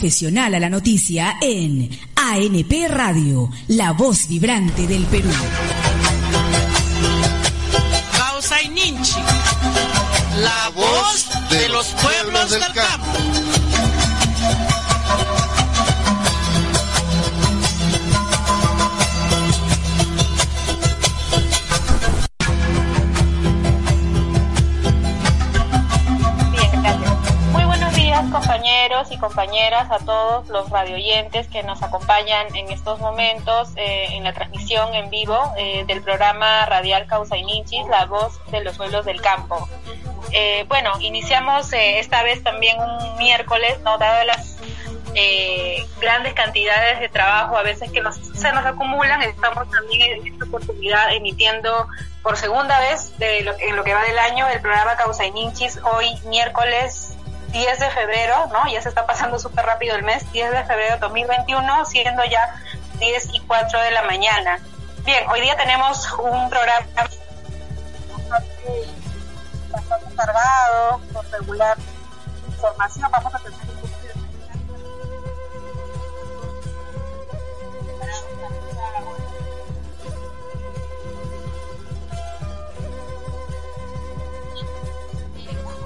profesional a la noticia en ANP Radio, la voz vibrante del Perú. Ninchi, la voz de los pueblos del campo. A todos los radioyentes que nos acompañan en estos momentos eh, en la transmisión en vivo eh, del programa radial Causa Ninchis, la voz de los pueblos del campo. Eh, bueno, iniciamos esta vez también un miércoles, ¿no? Dado las grandes cantidades de trabajo a veces que se nos acumulan, estamos también en esta oportunidad emitiendo por segunda vez de lo, en lo que va del año el programa Causa Ninchis, hoy miércoles 10 de febrero, ¿no? Ya se está pasando súper rápido el mes, 10 de febrero de 2021, siendo ya 10 y 4 de la mañana. Bien, hoy día tenemos un programa bastante, cargado, con regular información. Vamos a tener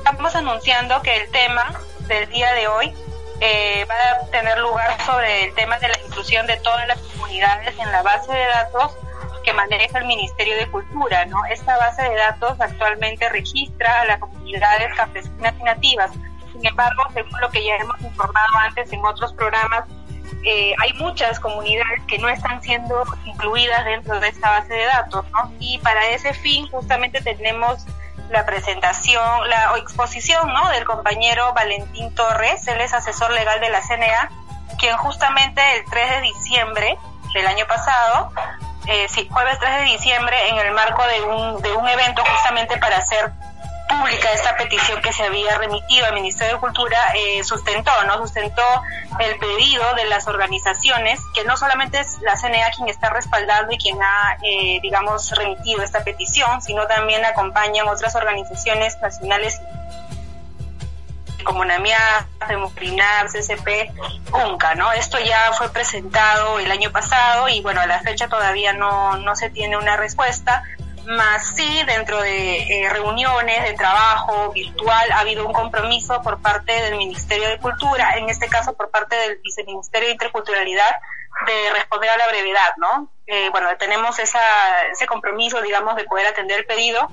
estamos anunciando que el tema del día de hoy eh, va a tener lugar sobre el tema de la inclusión de todas las comunidades en la base de datos que maneja el Ministerio de Cultura. ¿no? Esta base de datos actualmente registra a las comunidades campesinas y nativas. Sin embargo, según lo que ya hemos informado antes en otros programas, eh, hay muchas comunidades que no están siendo incluidas dentro de esta base de datos. ¿no? Y para ese fin justamente tenemos la presentación, la exposición ¿no? del compañero Valentín Torres, él es asesor legal de la CNA, quien justamente el 3 de diciembre del año pasado, eh, sí, jueves 3 de diciembre, en el marco de un, de un evento justamente para hacer pública esta petición que se había remitido al Ministerio de Cultura eh, sustentó, ¿no? Sustentó el pedido de las organizaciones, que no solamente es la CNA quien está respaldando y quien ha, eh, digamos, remitido esta petición, sino también acompañan otras organizaciones nacionales como NAMIA, Democrinar, CCP, UNCA, ¿no? Esto ya fue presentado el año pasado y bueno, a la fecha todavía no, no se tiene una respuesta más sí dentro de eh, reuniones de trabajo virtual ha habido un compromiso por parte del Ministerio de Cultura, en este caso por parte del Viceministerio de Interculturalidad, de responder a la brevedad, ¿no? Eh, bueno, tenemos esa, ese compromiso, digamos, de poder atender el pedido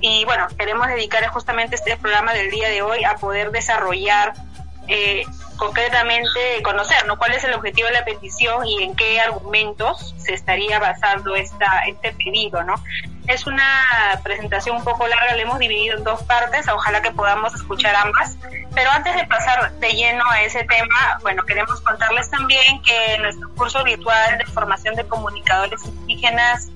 y bueno, queremos dedicar justamente este programa del día de hoy a poder desarrollar eh, concretamente conocer ¿no? cuál es el objetivo de la petición y en qué argumentos se estaría basando este pedido. ¿no? Es una presentación un poco larga, la hemos dividido en dos partes, ojalá que podamos escuchar ambas. Pero antes de pasar de lleno a ese tema, bueno, queremos contarles también que nuestro curso virtual de formación de comunicadores indígenas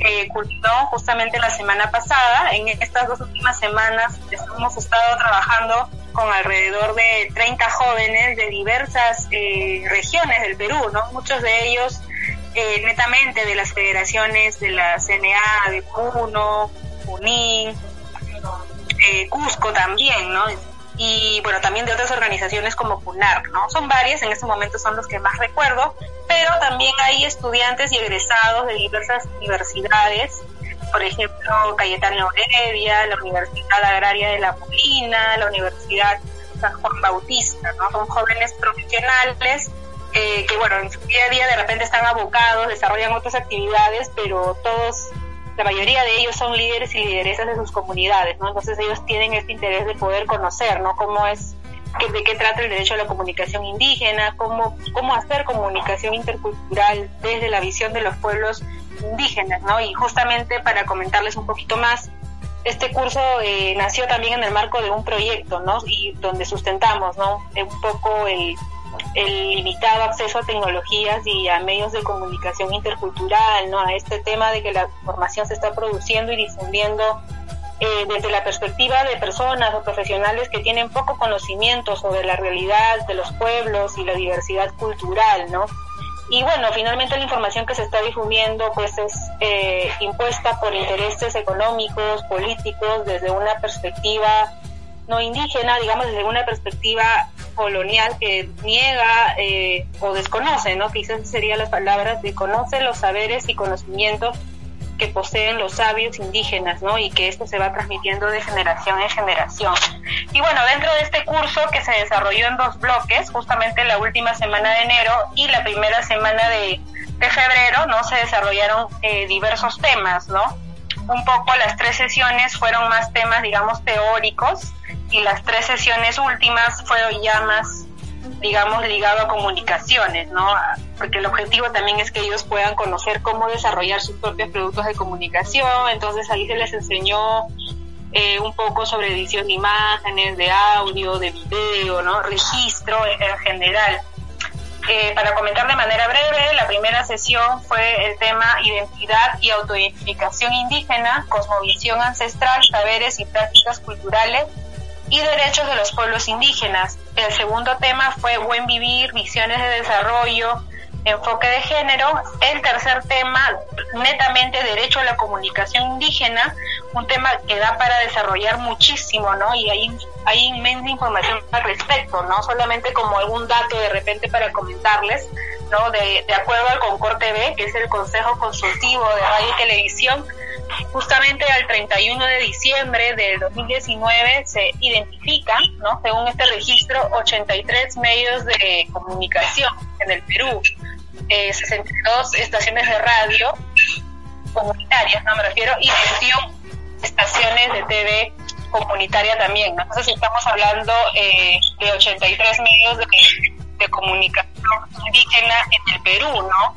eh, culminó justamente la semana pasada. En estas dos últimas semanas hemos estado trabajando con alrededor de 30 jóvenes de diversas eh, regiones del Perú, ¿no? Muchos de ellos eh, netamente de las federaciones de la CNA, de Puno, Junín, eh, Cusco también, ¿no? Y bueno, también de otras organizaciones como CUNAR, ¿no? Son varias, en este momento son los que más recuerdo, pero también hay estudiantes y egresados de diversas universidades, por ejemplo, Cayetano Heredia, la Universidad Agraria de La Molina, la Universidad San Juan Bautista, ¿no? Son jóvenes profesionales eh, que bueno, en su día a día de repente están abocados, desarrollan otras actividades, pero todos, la mayoría de ellos son líderes y lideresas de sus comunidades, ¿no? Entonces ellos tienen este interés de poder conocer, ¿no? Cómo es, de qué trata el derecho a la comunicación indígena, cómo, cómo hacer comunicación intercultural desde la visión de los pueblos indígenas, ¿no? Y justamente para comentarles un poquito más, este curso eh, nació también en el marco de un proyecto, ¿no? Y donde sustentamos, ¿no? Un poco el el limitado acceso a tecnologías y a medios de comunicación intercultural, ¿no? A este tema de que la información se está produciendo y difundiendo eh, desde la perspectiva de personas o profesionales que tienen poco conocimiento sobre la realidad de los pueblos y la diversidad cultural, ¿no? Y bueno, finalmente la información que se está difundiendo pues es eh, impuesta por intereses económicos, políticos, desde una perspectiva no indígena, digamos desde una perspectiva colonial que niega eh, o desconoce, ¿no? Quizás serían las palabras, desconoce los saberes y conocimientos que poseen los sabios indígenas, ¿no? Y que esto se va transmitiendo de generación en generación. Y bueno, dentro de este curso que se desarrolló en dos bloques, justamente la última semana de enero y la primera semana de, de febrero, ¿no? Se desarrollaron eh, diversos temas, ¿no? Un poco las tres sesiones fueron más temas, digamos, teóricos y las tres sesiones últimas fueron ya más digamos, ligado a comunicaciones, ¿no? Porque el objetivo también es que ellos puedan conocer cómo desarrollar sus propios productos de comunicación, entonces ahí se les enseñó eh, un poco sobre edición de imágenes, de audio, de video, ¿no? Registro en general. Eh, para comentar de manera breve, la primera sesión fue el tema identidad y autoidentificación indígena, cosmovisión ancestral, saberes y prácticas culturales y derechos de los pueblos indígenas. El segundo tema fue buen vivir, visiones de desarrollo, enfoque de género. El tercer tema, netamente derecho a la comunicación indígena, un tema que da para desarrollar muchísimo, ¿no? Y hay, hay inmensa información al respecto, ¿no? Solamente como algún dato de repente para comentarles, ¿no? De, acuerdo al Concord TV, que es el Consejo Consultivo de Radio y Televisión, justamente al 31 de diciembre del 2019 se identifican, ¿no? según este registro, 83 medios de comunicación en el Perú, 62 eh, estaciones de radio comunitarias, no me refiero, y 21 estaciones de TV comunitaria también. Entonces estamos hablando eh, de 83 medios de, comunicación indígena en el Perú, ¿no?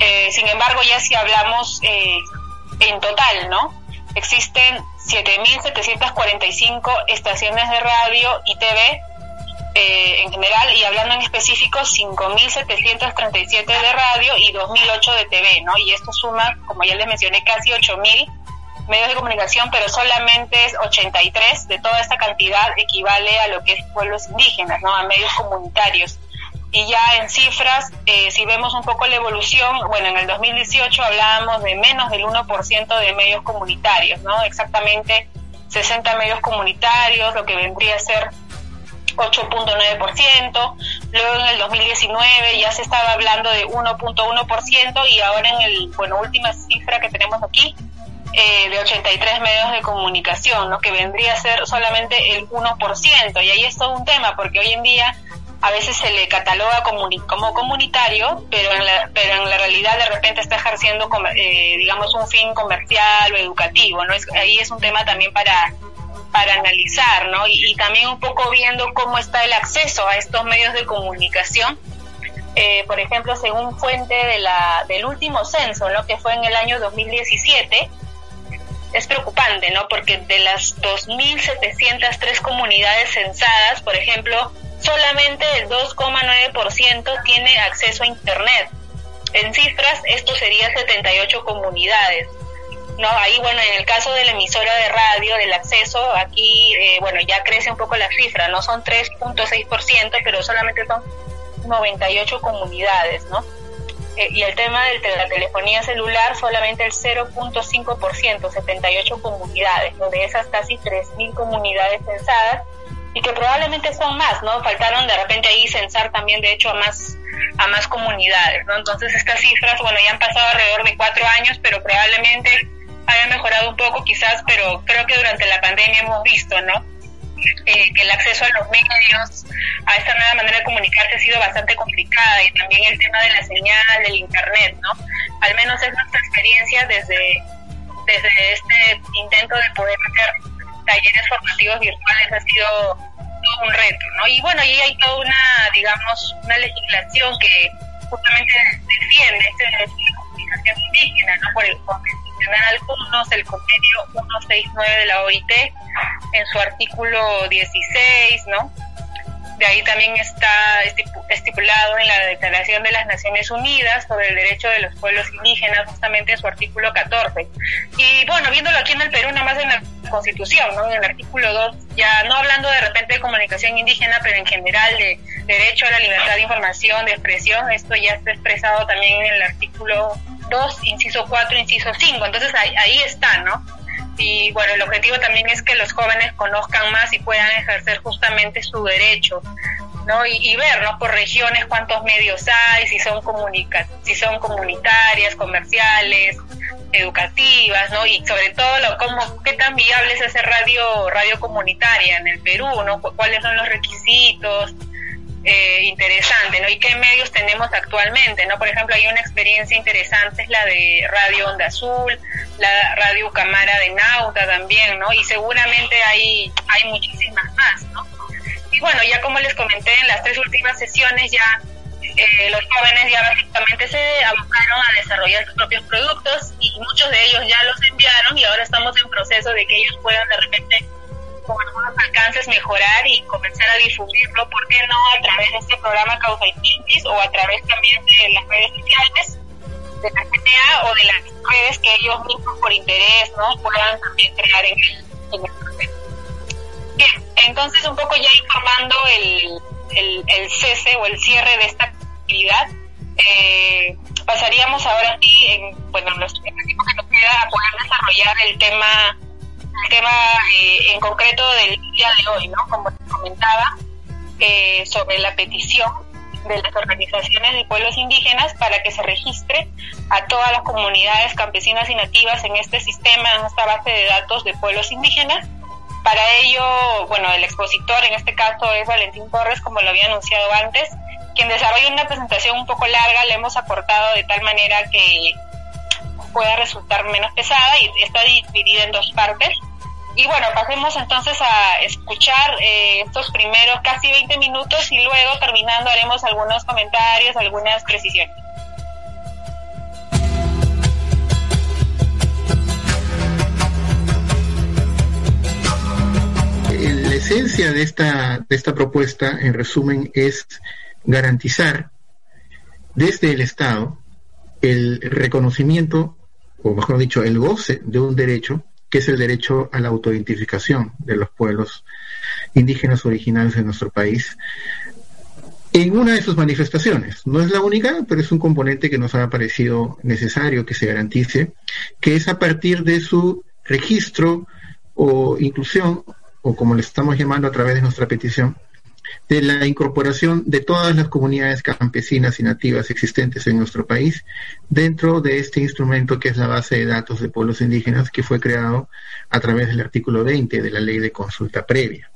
Eh, sin embargo, ya si hablamos eh, en total, ¿no? Existen 7.745 estaciones de radio y TV eh, en general y hablando en específico 5.737 de radio y 2.008 de TV, ¿no? Y esto suma, como ya les mencioné, casi 8.000 medios de comunicación, pero solamente es 83 de toda esta cantidad equivale a lo que es pueblos indígenas, ¿no? A medios comunitarios. Y ya en cifras, eh, si vemos un poco la evolución, bueno, en el 2018 hablábamos de menos del 1% de medios comunitarios, ¿no? Exactamente 60 medios comunitarios, lo que vendría a ser 8.9%, luego en el 2019 ya se estaba hablando de 1.1% y ahora en el, bueno, última cifra que tenemos aquí, eh, de 83 medios de comunicación, ¿no? que vendría a ser solamente el 1%. Y ahí es todo un tema, porque hoy en día a veces se le cataloga como, comunitario, pero en, la, pero en la realidad de repente está ejerciendo, eh, digamos, un fin comercial o educativo, ¿no? Es, ahí es un tema también para, para analizar, ¿no? Y, también un poco viendo cómo está el acceso a estos medios de comunicación. Eh, por ejemplo, según fuente de la, del último censo, ¿no? Que fue en el año 2017, es preocupante, ¿no? Porque de las 2.703 comunidades censadas, por ejemplo, solamente el 2,9% tiene acceso a Internet. En cifras, esto sería 78 comunidades. No, ahí bueno, en el caso de la emisora de radio, del acceso, aquí eh, bueno, ya crece un poco la cifra, no son 3.6%, pero solamente son 98 comunidades, ¿no? Eh, y el tema de la telefonía celular, solamente el 0.5%, 78 comunidades, de esas casi 3.000 comunidades censadas, y que probablemente son más, ¿no? Faltaron de repente ahí censar también, de hecho, a más a más comunidades, ¿no? Entonces estas cifras, bueno, ya han pasado alrededor de cuatro años, pero probablemente hayan mejorado un poco quizás, pero creo que durante la pandemia hemos visto, ¿no? Eh, que el acceso a los medios, a esta nueva manera de comunicarse ha sido bastante complicada y también el tema de la señal, del internet, ¿no? Al menos es nuestra experiencia desde, desde este intento de poder hacer talleres formativos virtuales ha sido todo un reto, ¿no? Y bueno, ahí hay toda una, digamos, una legislación que justamente defiende este comunicación indígena, ¿no? Por el Convencional 1, el convenio 169 de la OIT, en su artículo 16, ¿no? De ahí también está estipulado en la Declaración de las Naciones Unidas sobre el derecho de los pueblos indígenas, justamente en su artículo 14. Y bueno, viéndolo aquí en el Perú, nada más en la Constitución, ¿no? En el artículo 2, ya no hablando de repente de comunicación indígena, pero en general de derecho a la libertad de información, de expresión, esto ya está expresado también en el artículo 2, inciso 4, inciso 5. Entonces ahí, ahí está, ¿no? y bueno, el objetivo también es que los jóvenes conozcan más y puedan ejercer justamente su derecho ¿no? Y, ver, ¿no? Por regiones cuántos medios hay, si son, comunica si son comunitarias, comerciales, educativas, ¿no? Y sobre todo, lo, cómo, qué tan viable es hacer radio, radio comunitaria en el Perú, ¿no? ¿Cuáles son los requisitos? Eh, interesante, ¿no? Y qué medios tenemos actualmente, ¿no? Por ejemplo, hay una experiencia interesante, es la de Radio Onda Azul, la Radio Cámara de Nauta también, ¿no? Y seguramente hay, hay muchísimas más, ¿no? Y bueno, ya como les comenté en las tres últimas sesiones, ya eh, los jóvenes ya básicamente se abocaron a desarrollar sus propios productos y muchos de ellos ya los enviaron y ahora estamos en proceso de que ellos puedan de repente con algunos alcances mejorar y comenzar a difundirlo, ¿por qué no a través de este programa Causa y o a través también de las redes sociales de la CTA o de las redes que ellos mismos por interés no puedan también crear en el, en proceso. Bien, entonces un poco ya informando el, el, el cese o el cierre de esta actividad, eh, pasaríamos ahora sí, en, bueno, tiempo que nos queda a poder desarrollar el tema el tema eh, en concreto del día de hoy, ¿no? Como comentaba, eh, sobre la petición de las organizaciones de pueblos indígenas para que se registre a todas las comunidades campesinas y nativas en este sistema, en esta base de datos de pueblos indígenas. Para ello, bueno, el expositor en este caso es Valentín Torres, como lo había anunciado antes, quien desarrolla una presentación un poco larga, le hemos aportado de tal manera que pueda resultar menos pesada y está dividida en dos partes. Y bueno, pasemos entonces a escuchar eh, estos primeros casi 20 minutos y luego terminando haremos algunos comentarios, algunas precisiones. La esencia de esta, de esta propuesta, en resumen, es garantizar desde el Estado el reconocimiento o mejor dicho, el goce de un derecho, que es el derecho a la autoidentificación de los pueblos indígenas originales de nuestro país, en una de sus manifestaciones. No es la única, pero es un componente que nos ha parecido necesario que se garantice, que es a partir de su registro o inclusión, o como le estamos llamando a través de nuestra petición, de la incorporación de todas las comunidades campesinas y nativas existentes en nuestro país dentro de este instrumento que es la base de datos de pueblos indígenas que fue creado a través del artículo 20 de la ley de consulta previa.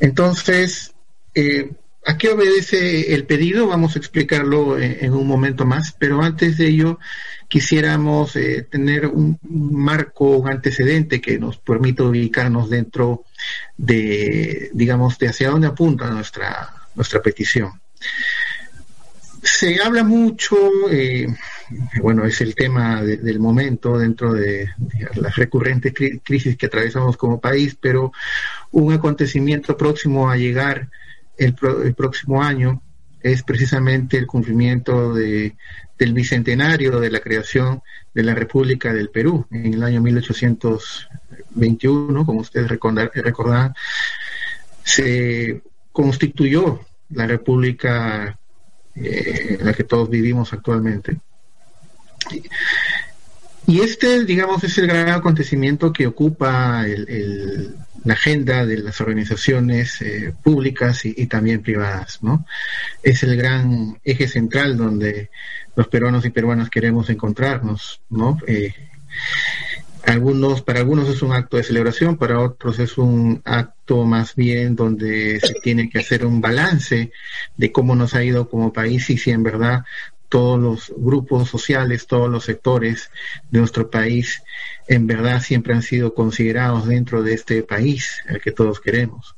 Entonces, eh, ¿A qué obedece el pedido? Vamos a explicarlo en, un momento más, pero antes de ello quisiéramos eh, tener un marco, un antecedente que nos permita ubicarnos dentro de, digamos, de hacia dónde apunta nuestra, nuestra petición. Se habla mucho, eh, bueno, es el tema del momento dentro de, las recurrentes crisis que atravesamos como país, pero un acontecimiento próximo a llegar el, próximo año es precisamente el cumplimiento de, del bicentenario de la creación de la República del Perú en el año 1821, como ustedes recordarán, se constituyó la República eh, en la que todos vivimos actualmente. Y este, digamos, es el gran acontecimiento que ocupa la agenda de las organizaciones eh, públicas y, también privadas, ¿no? Es el gran eje central donde los peruanos y peruanas queremos encontrarnos, ¿no? Eh, algunos, para algunos es un acto de celebración, para otros es un acto más bien donde se tiene que hacer un balance de cómo nos ha ido como país y si en verdad todos los grupos sociales, todos los sectores de nuestro país, en verdad siempre han sido considerados dentro de este país al que todos queremos.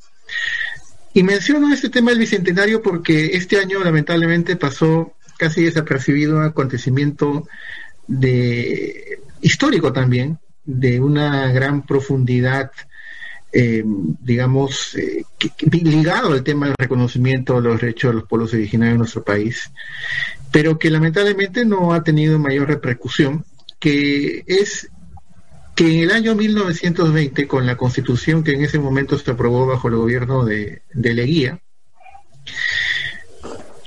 Y menciono este tema del Bicentenario porque este año lamentablemente pasó casi desapercibido un acontecimiento de, histórico también, de una gran profundidad eh, digamos, eh, ligado al tema del reconocimiento de los derechos de los pueblos originarios de nuestro país, pero que lamentablemente no ha tenido mayor repercusión, que es que en el año 1920, con la constitución que en ese momento se aprobó bajo el gobierno de, de Leguía,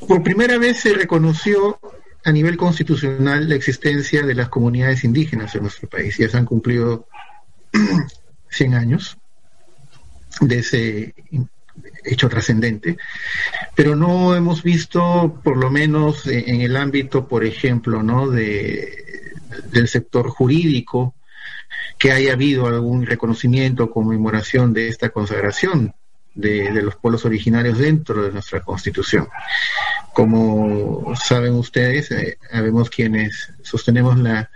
por primera vez se reconoció a nivel constitucional la existencia de las comunidades indígenas en nuestro país. Ya se han cumplido 100 años de ese hecho trascendente, pero no hemos visto, por lo menos en el ámbito, por ejemplo, ¿no? de, del sector jurídico, que haya habido algún reconocimiento o conmemoración de esta consagración de, los pueblos originarios dentro de nuestra Constitución. Como saben ustedes, eh, sabemos quienes sostenemos la,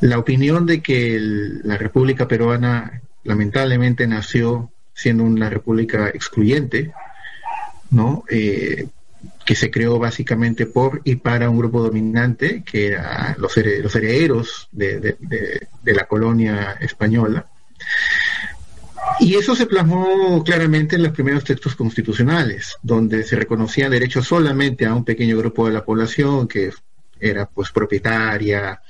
la opinión de que la República Peruana lamentablemente nació siendo una república excluyente, ¿no? Eh, que se creó básicamente por y para un grupo dominante, que era los, herederos de, la colonia española. Y eso se plasmó claramente en los primeros textos constitucionales, donde se reconocía derechos solamente a un pequeño grupo de la población que era pues propietaria,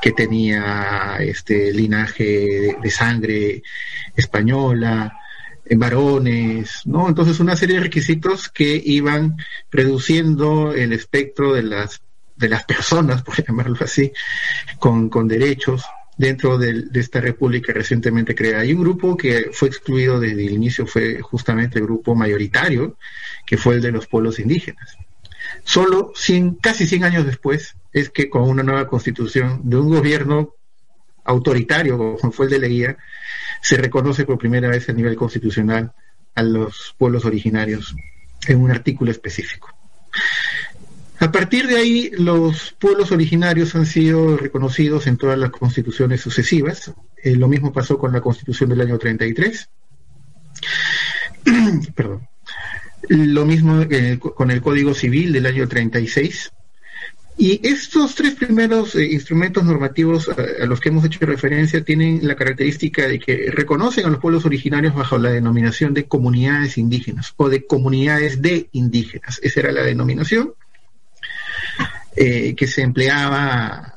que tenía este linaje de sangre española, varones, ¿no? Entonces una serie de requisitos que iban reduciendo el espectro de las de las personas, por llamarlo así, con, con derechos dentro de, esta república recientemente creada. Hay un grupo que fue excluido desde el inicio, fue justamente el grupo mayoritario, que fue el de los pueblos indígenas. Solo 100, casi 100 años después es que con una nueva constitución de un gobierno autoritario, como fue el de Leguía, se reconoce por primera vez a nivel constitucional a los pueblos originarios en un artículo específico. A partir de ahí, los pueblos originarios han sido reconocidos en todas las constituciones sucesivas. Eh, lo mismo pasó con la constitución del año 33. Perdón. Lo mismo con el Código Civil del año 36 y estos tres primeros eh, instrumentos normativos a, los que hemos hecho referencia tienen la característica de que reconocen a los pueblos originarios bajo la denominación de comunidades indígenas o de comunidades de indígenas. Esa era la denominación eh, que se empleaba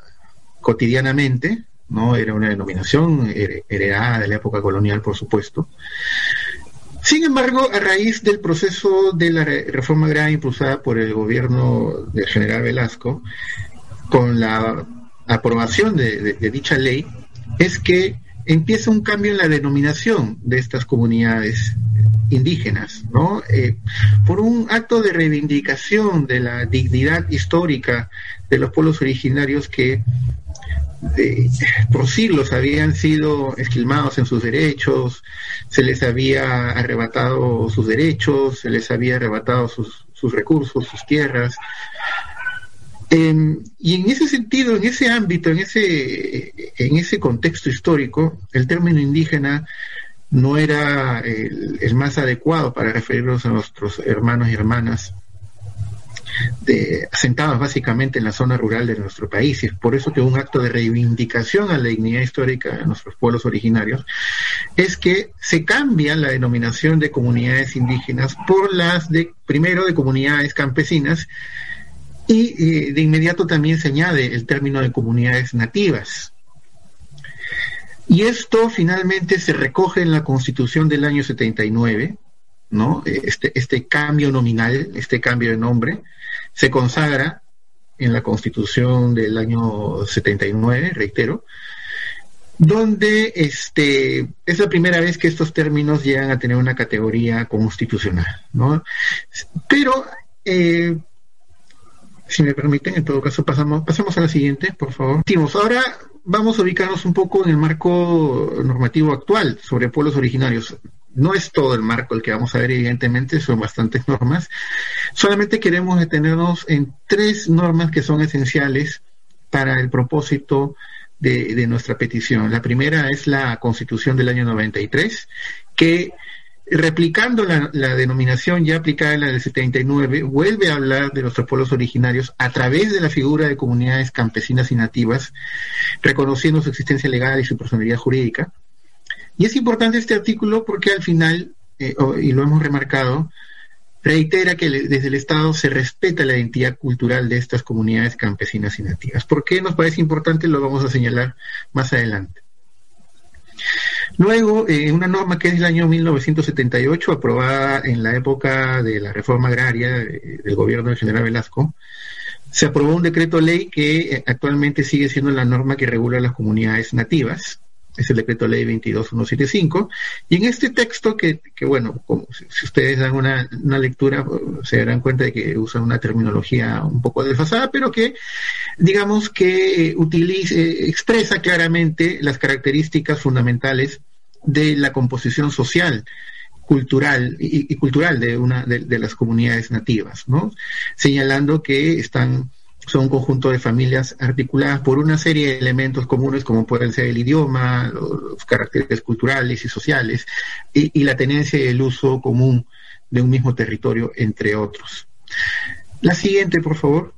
cotidianamente, ¿no? Era una denominación heredada de la época colonial, por supuesto. Sin embargo, a raíz del proceso de la reforma agraria impulsada por el gobierno del general Velasco, con la aprobación de, dicha ley, es que empieza un cambio en la denominación de estas comunidades indígenas, ¿no? Eh, por un acto de reivindicación de la dignidad histórica de los pueblos originarios que por siglos habían sido esquilmados en sus derechos, se les había arrebatado sus derechos, se les había arrebatado sus, recursos, sus tierras. Em, y en ese sentido, en ese ámbito, en ese, en ese contexto histórico, el término indígena no era el, más adecuado para referirnos a nuestros hermanos y hermanas de, asentados básicamente en la zona rural de nuestro país. Por eso que un acto de reivindicación a la dignidad histórica de nuestros pueblos originarios es que se cambia la denominación de comunidades indígenas por las de, primero, de comunidades campesinas y de inmediato también se añade el término de comunidades nativas. Y esto finalmente se recoge en la Constitución del año 79, ¿no? Este, este cambio nominal, este cambio de nombre, se consagra en la Constitución del año 79, reitero, donde este, es la primera vez que estos términos llegan a tener una categoría constitucional, ¿no? Pero, eh, si me permiten, en todo caso, pasamos, a la siguiente, por favor. Ahora vamos a ubicarnos un poco en el marco normativo actual sobre pueblos originarios. No es todo el marco el que vamos a ver, evidentemente, son bastantes normas. Solamente queremos detenernos en tres normas que son esenciales para el propósito de, nuestra petición. La primera es la Constitución del año 93, que replicando la, denominación ya aplicada en la del 79, vuelve a hablar de nuestros pueblos originarios a través de la figura de comunidades campesinas y nativas, reconociendo su existencia legal y su personalidad jurídica. Y es importante este artículo porque al final, eh, y lo hemos remarcado, reitera que desde el Estado se respeta la identidad cultural de estas comunidades campesinas y nativas. ¿Por qué nos parece importante? Lo vamos a señalar más adelante. Luego, eh, una norma que es del año 1978, aprobada en la época de la reforma agraria eh, del gobierno del general Velasco, se aprobó un decreto ley que actualmente sigue siendo la norma que regula las comunidades nativas es el decreto ley 22175, y en este texto que, que bueno, como si ustedes dan una, una, lectura, se darán cuenta de que usa una terminología un poco desfasada, pero que digamos que eh, utiliza, expresa claramente las características fundamentales de la composición social cultural y, cultural de una de, las comunidades nativas, ¿no? Señalando que están son un conjunto de familias articuladas por una serie de elementos comunes como pueden ser el idioma, los, caracteres culturales y sociales y, la tenencia y el uso común de un mismo territorio, entre otros. La siguiente, por favor.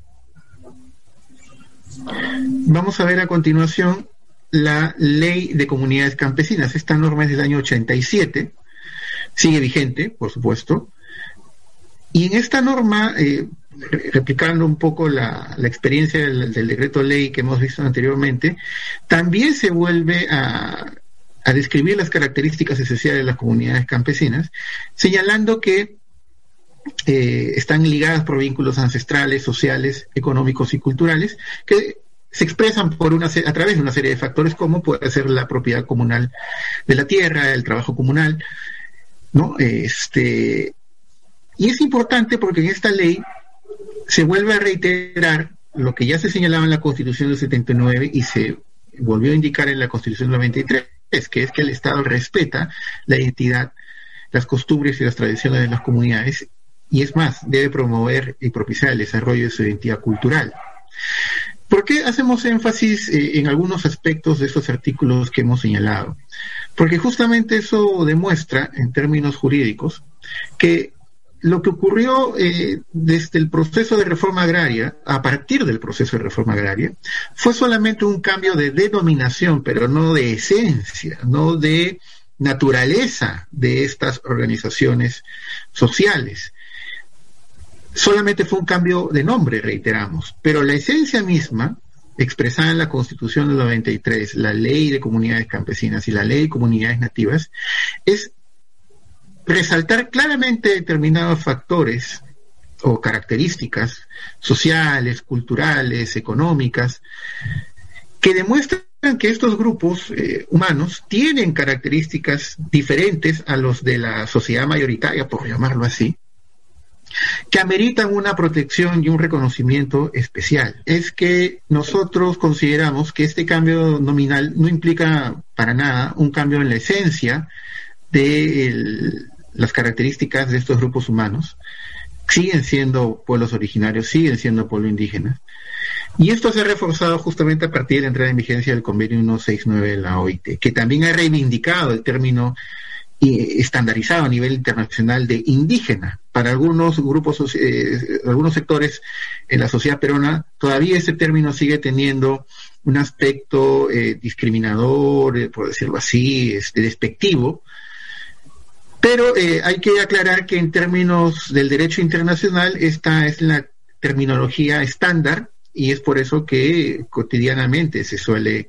Vamos a ver a continuación la ley de comunidades campesinas. Esta norma es del año 87, sigue vigente, por supuesto. Y en esta norma, eh, replicando un poco la, experiencia del, decreto ley que hemos visto anteriormente, también se vuelve a, describir las características esenciales de las comunidades campesinas, señalando que eh, están ligadas por vínculos ancestrales, sociales, económicos y culturales, que se expresan por una a través de una serie de factores como puede ser la propiedad comunal de la tierra, el trabajo comunal, ¿no? Este, y es importante porque en esta ley se vuelve a reiterar lo que ya se señalaba en la Constitución del 79 y se volvió a indicar en la Constitución del 93, que es que el Estado respeta la identidad, las costumbres y las tradiciones de las comunidades y es más, debe promover y propiciar el desarrollo de su identidad cultural. ¿Por qué hacemos énfasis eh, en algunos aspectos de estos artículos que hemos señalado? Porque justamente eso demuestra, en términos jurídicos, que lo que ocurrió eh, desde el proceso de reforma agraria, a partir del proceso de reforma agraria, fue solamente un cambio de denominación, pero no de esencia, no de naturaleza de estas organizaciones sociales. Solamente fue un cambio de nombre, reiteramos, pero la esencia misma, expresada en la Constitución del 93, la Ley de Comunidades Campesinas y la Ley de Comunidades Nativas, es resaltar claramente determinados factores o características sociales, culturales, económicas, que demuestran que estos grupos eh, humanos tienen características diferentes a los de la sociedad mayoritaria, por llamarlo así, que ameritan una protección y un reconocimiento especial. Es que nosotros consideramos que este cambio nominal no implica para nada un cambio en la esencia del las características de estos grupos humanos siguen siendo pueblos originarios, siguen siendo pueblo indígena. Y esto se ha reforzado justamente a partir de la entrada en vigencia del convenio 169 de la OIT, que también ha reivindicado el término eh, estandarizado a nivel internacional de indígena. Para algunos grupos, eh, algunos sectores en la sociedad peruana, todavía ese término sigue teniendo un aspecto eh, discriminador, por decirlo así, este, despectivo, pero eh, hay que aclarar que en términos del derecho internacional esta es la terminología estándar y es por eso que cotidianamente se suele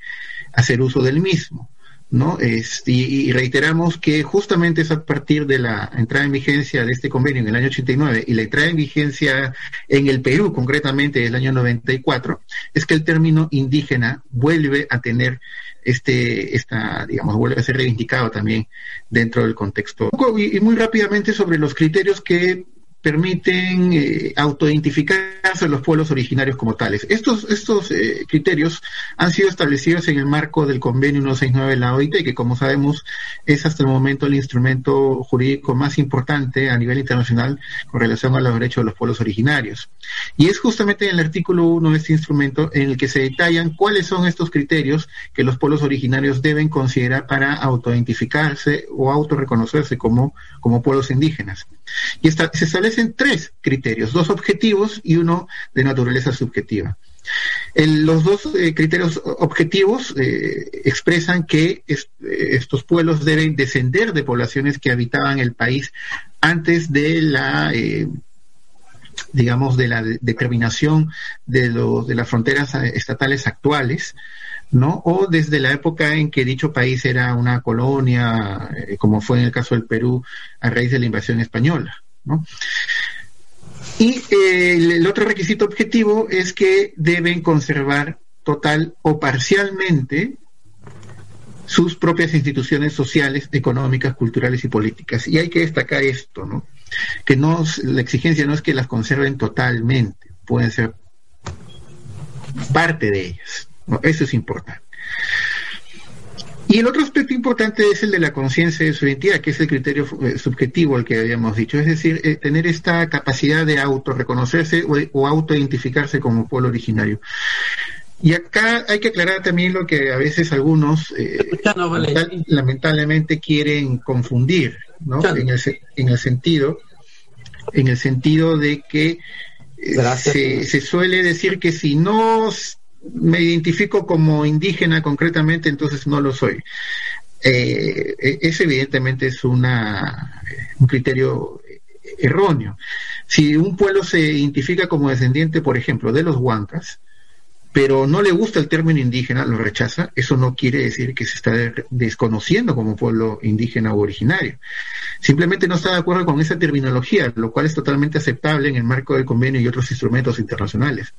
hacer uso del mismo. ¿no? Este, y, reiteramos que justamente es a partir de la entrada en vigencia de este convenio en el año 89 y la entrada en vigencia en el Perú, concretamente el año 94, es que el término indígena vuelve a tener este, esta, digamos, vuelve a ser reivindicado también dentro del contexto. Y, muy rápidamente sobre los criterios que permiten eh, autoidentificarse los pueblos originarios como tales. Estos, estos eh, criterios han sido establecidos en el marco del convenio 169 de la OIT, que como sabemos es hasta el momento el instrumento jurídico más importante a nivel internacional con relación a los derechos de los pueblos originarios. Y es justamente en el artículo 1 de este instrumento en el que se detallan cuáles son estos criterios que los pueblos originarios deben considerar para autoidentificarse o autorreconocerse como, como pueblos indígenas. Y se establecen tres criterios, dos objetivos y uno de naturaleza subjetiva. los dos eh, criterios objetivos eh, expresan que estos pueblos deben descender de poblaciones que habitaban el país antes de la eh, digamos de la determinación de, de las fronteras estatales actuales ¿no? O desde la época en que dicho país era una colonia, eh, como fue en el caso del Perú, a raíz de la invasión española, Y eh, el, otro requisito objetivo es que deben conservar total o parcialmente sus propias instituciones sociales, económicas, culturales y políticas. Y hay que destacar esto, ¿no? Que no, la exigencia no es que las conserven totalmente, pueden ser parte de ellas. Eso es importante. Y el otro aspecto importante es el de la conciencia de su identidad, que es el criterio eh, subjetivo al que habíamos dicho, es decir, eh, tener esta capacidad de autorreconocerse o, o autoidentificarse como pueblo originario. Y acá hay que aclarar también lo que a veces algunos eh, lamentablemente quieren confundir, ¿no? En el, en el sentido, en el sentido de que se, se, suele decir que si no me identifico como indígena concretamente, entonces no lo soy. Eh, e, es evidentemente es una, un criterio erróneo. Si un pueblo se identifica como descendiente, por ejemplo, de los huancas, pero no le gusta el término indígena, lo rechaza, eso no quiere decir que se está desconociendo como pueblo indígena o originario. Simplemente no está de acuerdo con esa terminología, lo cual es totalmente aceptable en el marco del convenio y otros instrumentos internacionales.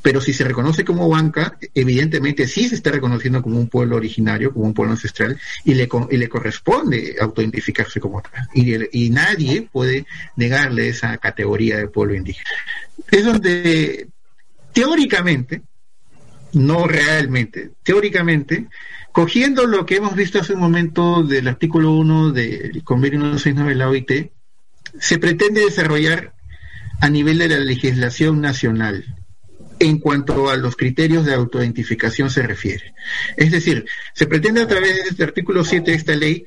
Pero si se reconoce como banca, evidentemente sí se está reconociendo como un pueblo originario, como un pueblo ancestral, y le, y le corresponde autoidentificarse como tal. Y, y nadie puede negarle esa categoría de pueblo indígena. Es donde teóricamente no realmente, teóricamente, cogiendo lo que hemos visto hace un momento del artículo 1 del convenio 169 de la OIT, se pretende desarrollar a nivel de la legislación nacional en cuanto a los criterios de autoidentificación se refiere. Es decir, se pretende a través de este artículo 7 de esta ley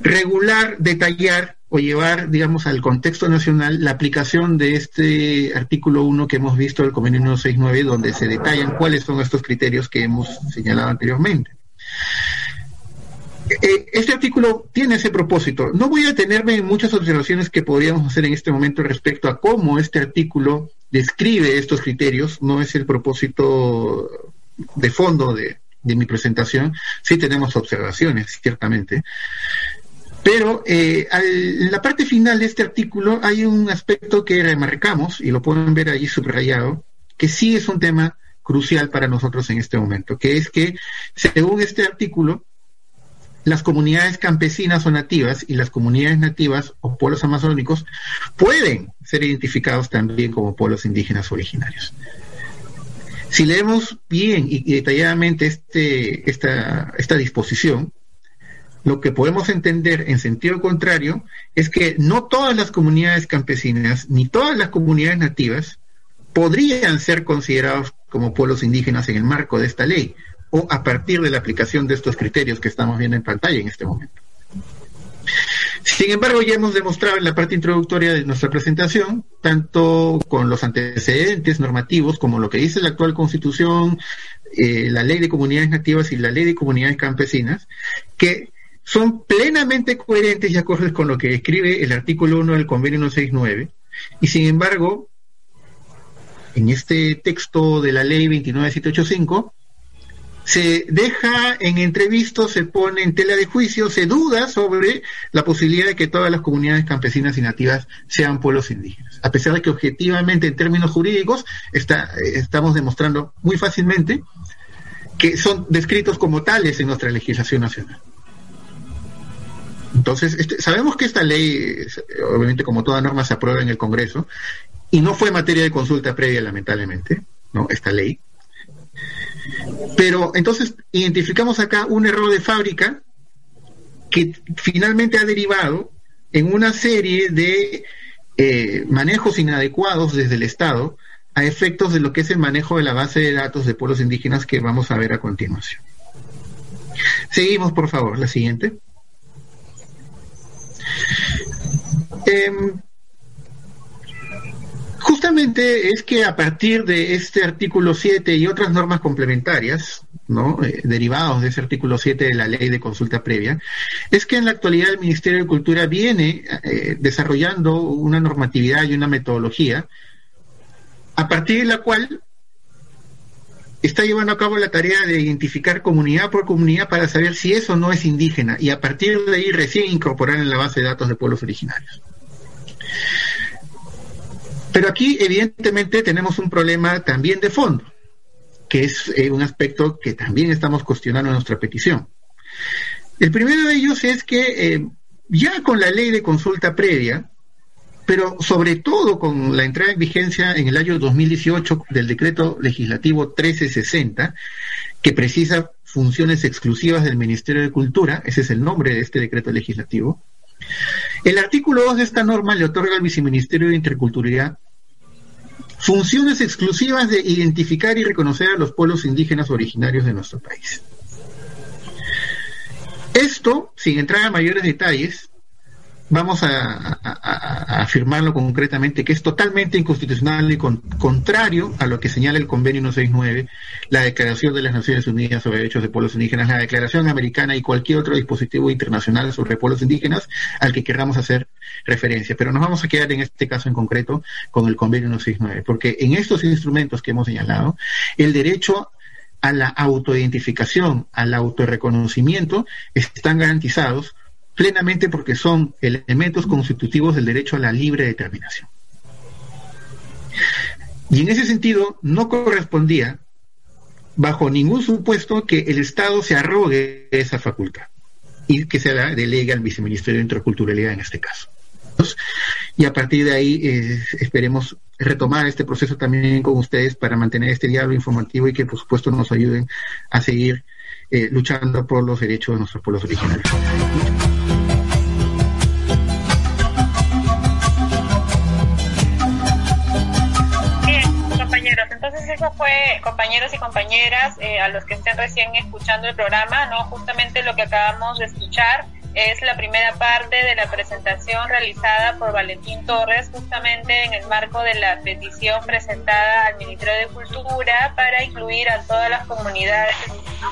regular, detallar o llevar, digamos, al contexto nacional la aplicación de este artículo 1 que hemos visto del convenio 169, donde se detallan cuáles son estos criterios que hemos señalado anteriormente. Eh, este artículo tiene ese propósito. No voy a detenerme en muchas observaciones que podríamos hacer en este momento respecto a cómo este artículo describe estos criterios. No es el propósito de fondo de, de mi presentación. Sí tenemos observaciones, ciertamente. Pero eh, en la parte final de este artículo hay un aspecto que remarcamos, y lo pueden ver ahí subrayado, que sí es un tema crucial para nosotros en este momento, que es que, según este artículo, las comunidades campesinas o nativas y las comunidades nativas o pueblos amazónicos pueden ser identificados también como pueblos indígenas originarios. Si leemos bien y detalladamente este, esta, esta disposición, lo que podemos entender en sentido contrario es que no todas las comunidades campesinas ni todas las comunidades nativas podrían ser considerados como pueblos indígenas en el marco de esta ley o a partir de la aplicación de estos criterios que estamos viendo en pantalla en este momento. Sin embargo, ya hemos demostrado en la parte introductoria de nuestra presentación, tanto con los antecedentes normativos como lo que dice la actual Constitución, eh, la Ley de Comunidades Nativas y la Ley de Comunidades Campesinas, que son plenamente coherentes y acordes con lo que escribe el artículo 1 del convenio 169 y sin embargo en este texto de la ley 29785 se deja en entrevisto, se pone en tela de juicio, se duda sobre la posibilidad de que todas las comunidades campesinas y nativas sean pueblos indígenas, a pesar de que objetivamente en términos jurídicos está, estamos demostrando muy fácilmente que son descritos como tales en nuestra legislación nacional. Entonces, este, sabemos que esta ley, obviamente como toda norma, se aprueba en el Congreso y no fue materia de consulta previa, lamentablemente, ¿no? Esta ley. Pero entonces identificamos acá un error de fábrica que finalmente ha derivado en una serie de eh, manejos inadecuados desde el Estado a efectos de lo que es el manejo de la base de datos de pueblos indígenas que vamos a ver a continuación. Seguimos, por favor, la siguiente. Em, justamente es que a partir de este artículo 7 y otras normas complementarias, ¿no? Eh, derivados de ese artículo 7 de la ley de consulta previa, es que en la actualidad el Ministerio de Cultura viene eh, desarrollando una normatividad y una metodología a partir de la cual está llevando a cabo la tarea de identificar comunidad por comunidad para saber si eso no es indígena y a partir de ahí recién incorporar en la base de datos de pueblos originarios. Pero aquí evidentemente tenemos un problema también de fondo, que es eh, un aspecto que también estamos cuestionando en nuestra petición. El primero de ellos es que eh, ya con la ley de consulta previa, pero sobre todo con la entrada en vigencia en el año 2018 del decreto legislativo 1360, que precisa funciones exclusivas del Ministerio de Cultura, ese es el nombre de este decreto legislativo, el artículo 2 de esta norma le otorga al Viceministerio de Interculturalidad funciones exclusivas de identificar y reconocer a los pueblos indígenas originarios de nuestro país. Esto, sin entrar a mayores detalles, vamos a, afirmarlo concretamente, que es totalmente inconstitucional y contrario a lo que señala el convenio 169, la Declaración de las Naciones Unidas sobre Derechos de Pueblos Indígenas, la Declaración Americana y cualquier otro dispositivo internacional sobre pueblos indígenas al que queramos hacer referencia. Pero nos vamos a quedar en este caso en concreto con el convenio 169, porque en estos instrumentos que hemos señalado, el derecho a la autoidentificación, al autorreconocimiento, están garantizados plenamente porque son elementos constitutivos del derecho a la libre determinación. Y en ese sentido, no correspondía, bajo ningún supuesto, que el Estado se arrogue esa facultad y que se la delegue al Viceministerio de Interculturalidad en este caso. Y a partir de ahí eh, esperemos retomar este proceso también con ustedes para mantener este diálogo informativo y que por supuesto nos ayuden a seguir eh, luchando por los derechos de nuestros pueblos originarios. Eso fue, compañeros y compañeras, eh, a los que estén recién escuchando el programa, ¿no? Justamente lo que acabamos de escuchar es la primera parte de la presentación realizada por Valentín Torres, justamente en el marco de la petición presentada al Ministerio de Cultura para incluir a todas las comunidades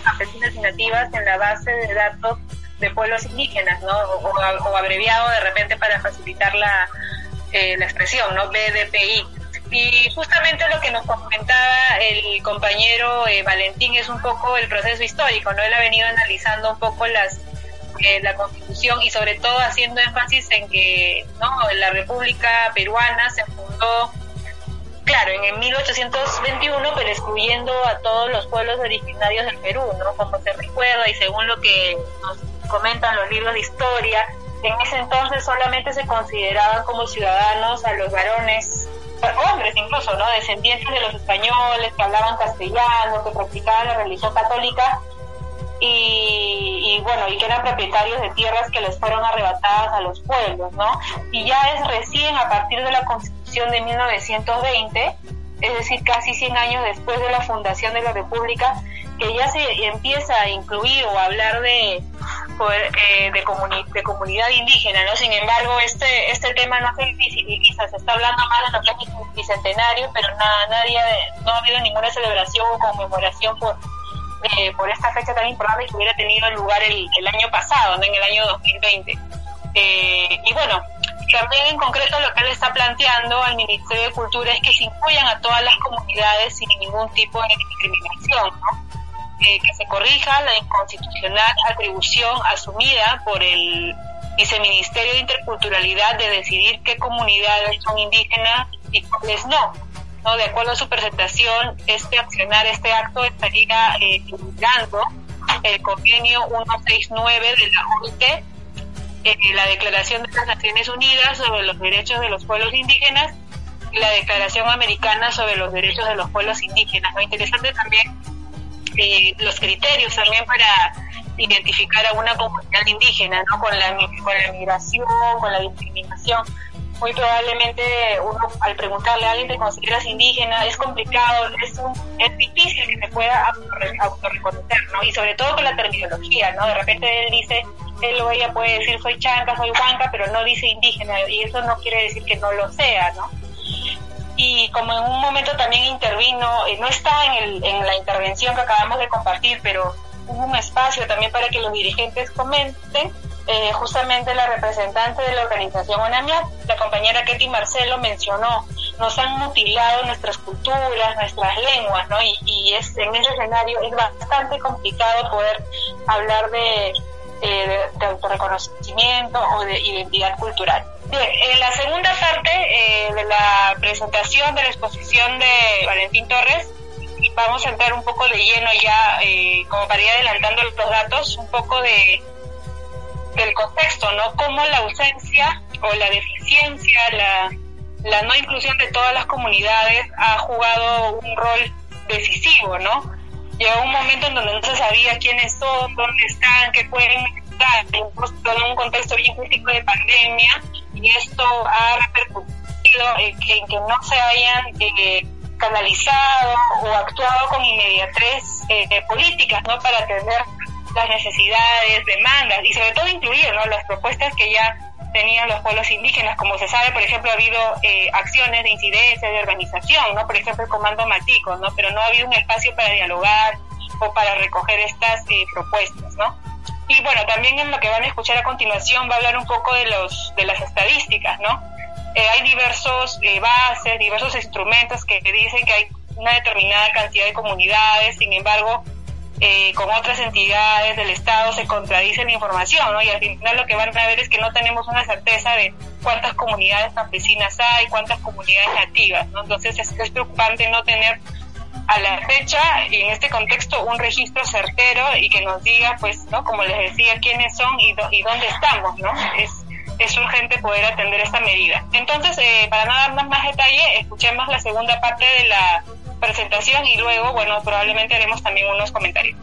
campesinas y nativas en la base de datos de pueblos indígenas, ¿no? O, abreviado de repente para facilitar la, eh, la expresión, ¿no? BDPI. Y justamente lo que nos comentaba el compañero eh, Valentín es un poco el proceso histórico, ¿no? Él ha venido analizando un poco las eh, la constitución y sobre todo haciendo énfasis en que no la República Peruana se fundó claro en 1821 pero excluyendo a todos los pueblos originarios del Perú no como se recuerda y según lo que nos comentan los libros de historia en ese entonces solamente se consideraban como ciudadanos a los varones hombres incluso, ¿no? Descendientes de los españoles que hablaban castellano, que practicaban la religión católica y, bueno, y que eran propietarios de tierras que les fueron arrebatadas a los pueblos, ¿no? Y ya es recién a partir de la Constitución de 1920, es decir, casi 100 años después de la fundación de la República, que ya se empieza a incluir o a hablar de, eh, de, de, comunidad indígena, ¿no? Sin embargo, este este tema no se visibiliza, se está hablando más de los años bicentenarios, pero nada, nadie, no ha habido ninguna celebración o conmemoración por, eh, por esta fecha tan importante que hubiera tenido lugar el, el año pasado, ¿no? En el año 2020. Eh, y bueno, también en concreto lo que él está planteando al Ministerio de Cultura es que se incluyan a todas las comunidades sin ningún tipo de discriminación, ¿no? Eh, que se corrija la inconstitucional atribución asumida por el Viceministerio de Interculturalidad de decidir qué comunidades son indígenas y cuáles no. ¿no? De acuerdo a su presentación, este accionar, este acto estaría eh, el convenio 169 de la OIT, eh, la Declaración de las Naciones Unidas sobre los Derechos de los Pueblos Indígenas y la Declaración Americana sobre los Derechos de los Pueblos Indígenas. Lo interesante también eh, los criterios también para identificar a una comunidad indígena, ¿no? Con la, con la migración, con la discriminación. Muy probablemente uno al preguntarle a alguien te consideras indígena es complicado, es, es difícil que se pueda autorreconocer, ¿no? Y sobre todo con la terminología, ¿no? De repente él dice, él o ella puede decir soy chanca, soy huanca, pero no dice indígena y eso no quiere decir que no lo sea, ¿no? Y como en un momento también intervino, eh, no está en, el, en la intervención que acabamos de compartir, pero hubo un espacio también para que los dirigentes comenten, eh, justamente la representante de la organización ONAMIA, la compañera Ketty Marcelo mencionó, nos han mutilado nuestras culturas, nuestras lenguas, ¿no? Y, y es, en ese escenario es bastante complicado poder hablar de eh, de, autorreconocimiento o de identidad cultural. Bien, en la segunda parte eh, de la presentación de la exposición de Valentín Torres, vamos a entrar un poco de lleno ya, eh, como para ir adelantando los datos, un poco de del contexto, ¿no? Cómo la ausencia o la deficiencia, la, la no inclusión de todas las comunidades ha jugado un rol decisivo, ¿no? Llegó un momento en donde no se sabía quiénes son, dónde están, qué pueden estar, en un contexto bien crítico de pandemia, y esto ha repercutido en que, no se hayan eh, canalizado o actuado con inmediatez eh, políticas, ¿no? Para atender las necesidades, demandas y sobre todo incluir ¿no? las propuestas que ya tenían los pueblos indígenas. Como se sabe, por ejemplo, ha habido eh, acciones de incidencia, de organización, ¿no? Por ejemplo, el Comando Matico, ¿no? Pero no ha habido un espacio para dialogar o para recoger estas eh, propuestas, ¿no? Y bueno, también en lo que van a escuchar a continuación va a hablar un poco de los de las estadísticas, ¿no? Eh, hay diversos bases, diversos instrumentos que dicen que hay una determinada cantidad de comunidades, sin embargo, eh, con otras entidades del Estado se contradice la información. Y al final lo que van a ver es que no tenemos una certeza de cuántas comunidades campesinas hay, cuántas comunidades nativas, ¿no? Entonces es, preocupante no tener a la fecha y en este contexto un registro certero y que nos diga, pues, ¿no? Como les decía, quiénes son y, y dónde estamos, ¿no? Es, es urgente poder atender esta medida. Entonces, eh, para no dar más detalle, escuchemos la segunda parte de la presentación y luego, bueno, probablemente haremos también unos comentarios.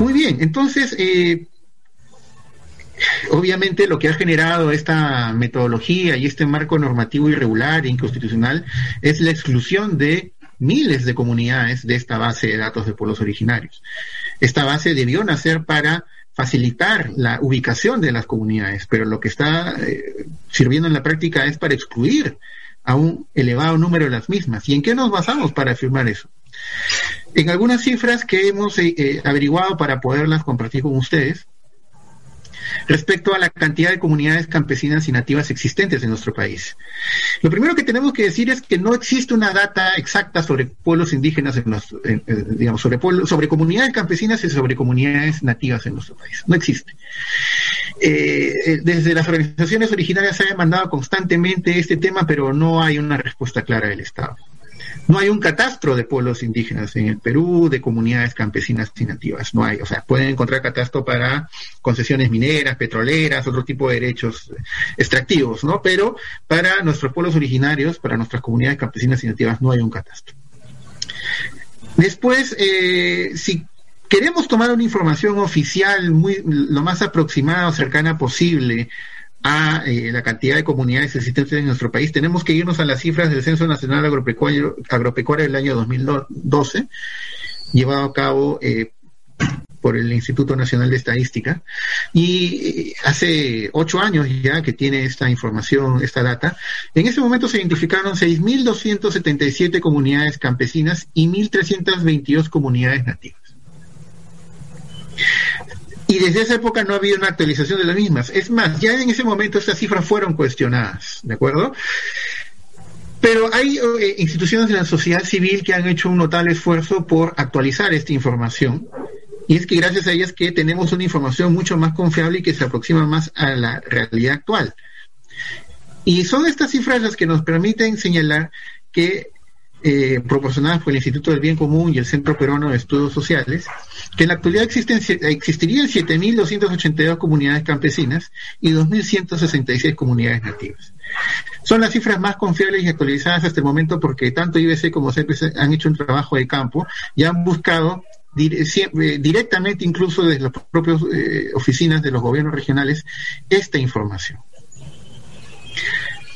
Muy bien, entonces, eh, obviamente lo que ha generado esta metodología y este marco normativo irregular e inconstitucional es la exclusión de miles de comunidades de esta base de datos de pueblos originarios. Esta base debió nacer para facilitar la ubicación de las comunidades, pero lo que está eh, sirviendo en la práctica es para excluir a un elevado número de las mismas. ¿Y en qué nos basamos para afirmar eso? En algunas cifras que hemos eh, eh, averiguado para poderlas compartir con ustedes, respecto a la cantidad de comunidades campesinas y nativas existentes en nuestro país. Lo primero que tenemos que decir es que no existe una data exacta sobre pueblos indígenas, en digamos, sobre, sobre comunidades campesinas y sobre comunidades nativas en nuestro país. No existe. Eh, eh, desde las organizaciones originarias se ha demandado constantemente este tema, pero no hay una respuesta clara del Estado. No hay un catastro de pueblos indígenas en el Perú, de comunidades campesinas y nativas. No hay. O sea, pueden encontrar catastro para concesiones mineras, petroleras, otro tipo de derechos extractivos, ¿no? Pero para nuestros pueblos originarios, para nuestras comunidades campesinas y nativas, no hay un catastro. Después, eh, si queremos tomar una información oficial muy lo más aproximada o cercana posible a eh, la cantidad de comunidades existentes en nuestro país, tenemos que irnos a las cifras del Censo Nacional Agropecuario, del año 2012, llevado a cabo eh, por el Instituto Nacional de Estadística. Y eh, hace ocho años ya que tiene esta información, esta data, en ese momento se identificaron 6.277 comunidades campesinas y 1.322 comunidades nativas. Y desde esa época no ha habido una actualización de las mismas. Es más, ya en ese momento estas cifras fueron cuestionadas, ¿de acuerdo? Pero hay eh, instituciones de la sociedad civil que han hecho un notable esfuerzo por actualizar esta información. Y es que gracias a ellas que tenemos una información mucho más confiable y que se aproxima más a la realidad actual. Y son estas cifras las que nos permiten señalar que eh, proporcionadas por el Instituto del Bien Común y el Centro Peruano de Estudios Sociales, que en la actualidad existen, existirían 7.282 comunidades campesinas y 2.166 comunidades nativas. Son las cifras más confiables y actualizadas hasta el momento porque tanto IBC como CEPES han hecho un trabajo de campo y han buscado eh, directamente, incluso desde las propias eh, oficinas de los gobiernos regionales, esta información.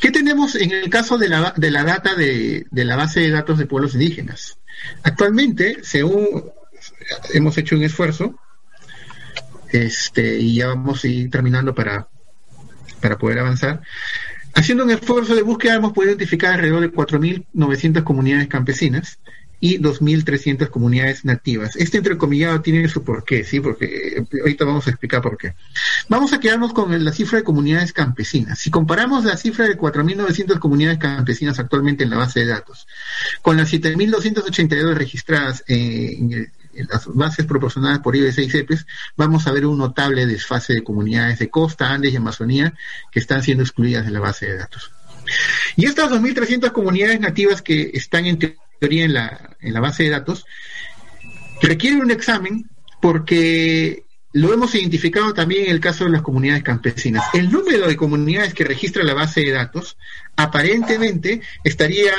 ¿Qué tenemos en el caso de la, de la data de, la base de datos de pueblos indígenas? Actualmente, según hemos hecho un esfuerzo, este, y ya vamos a ir terminando para, para poder avanzar. Haciendo un esfuerzo de búsqueda hemos podido identificar alrededor de 4.900 comunidades campesinas y 2.300 comunidades nativas. Este entrecomillado tiene su porqué, ¿sí? Porque eh, ahorita vamos a explicar por qué. Vamos a quedarnos con la cifra de comunidades campesinas. Si comparamos la cifra de 4.900 comunidades campesinas actualmente en la base de datos con las 7.282 registradas en, las bases proporcionadas por IBC y CEPES, vamos a ver un notable desfase de comunidades de costa, Andes y Amazonía que están siendo excluidas de la base de datos. Y estas 2.300 comunidades nativas que están en teoría en la, en la base de datos requieren un examen porque lo hemos identificado también en el caso de las comunidades campesinas. El número de comunidades que registra la base de datos aparentemente estaría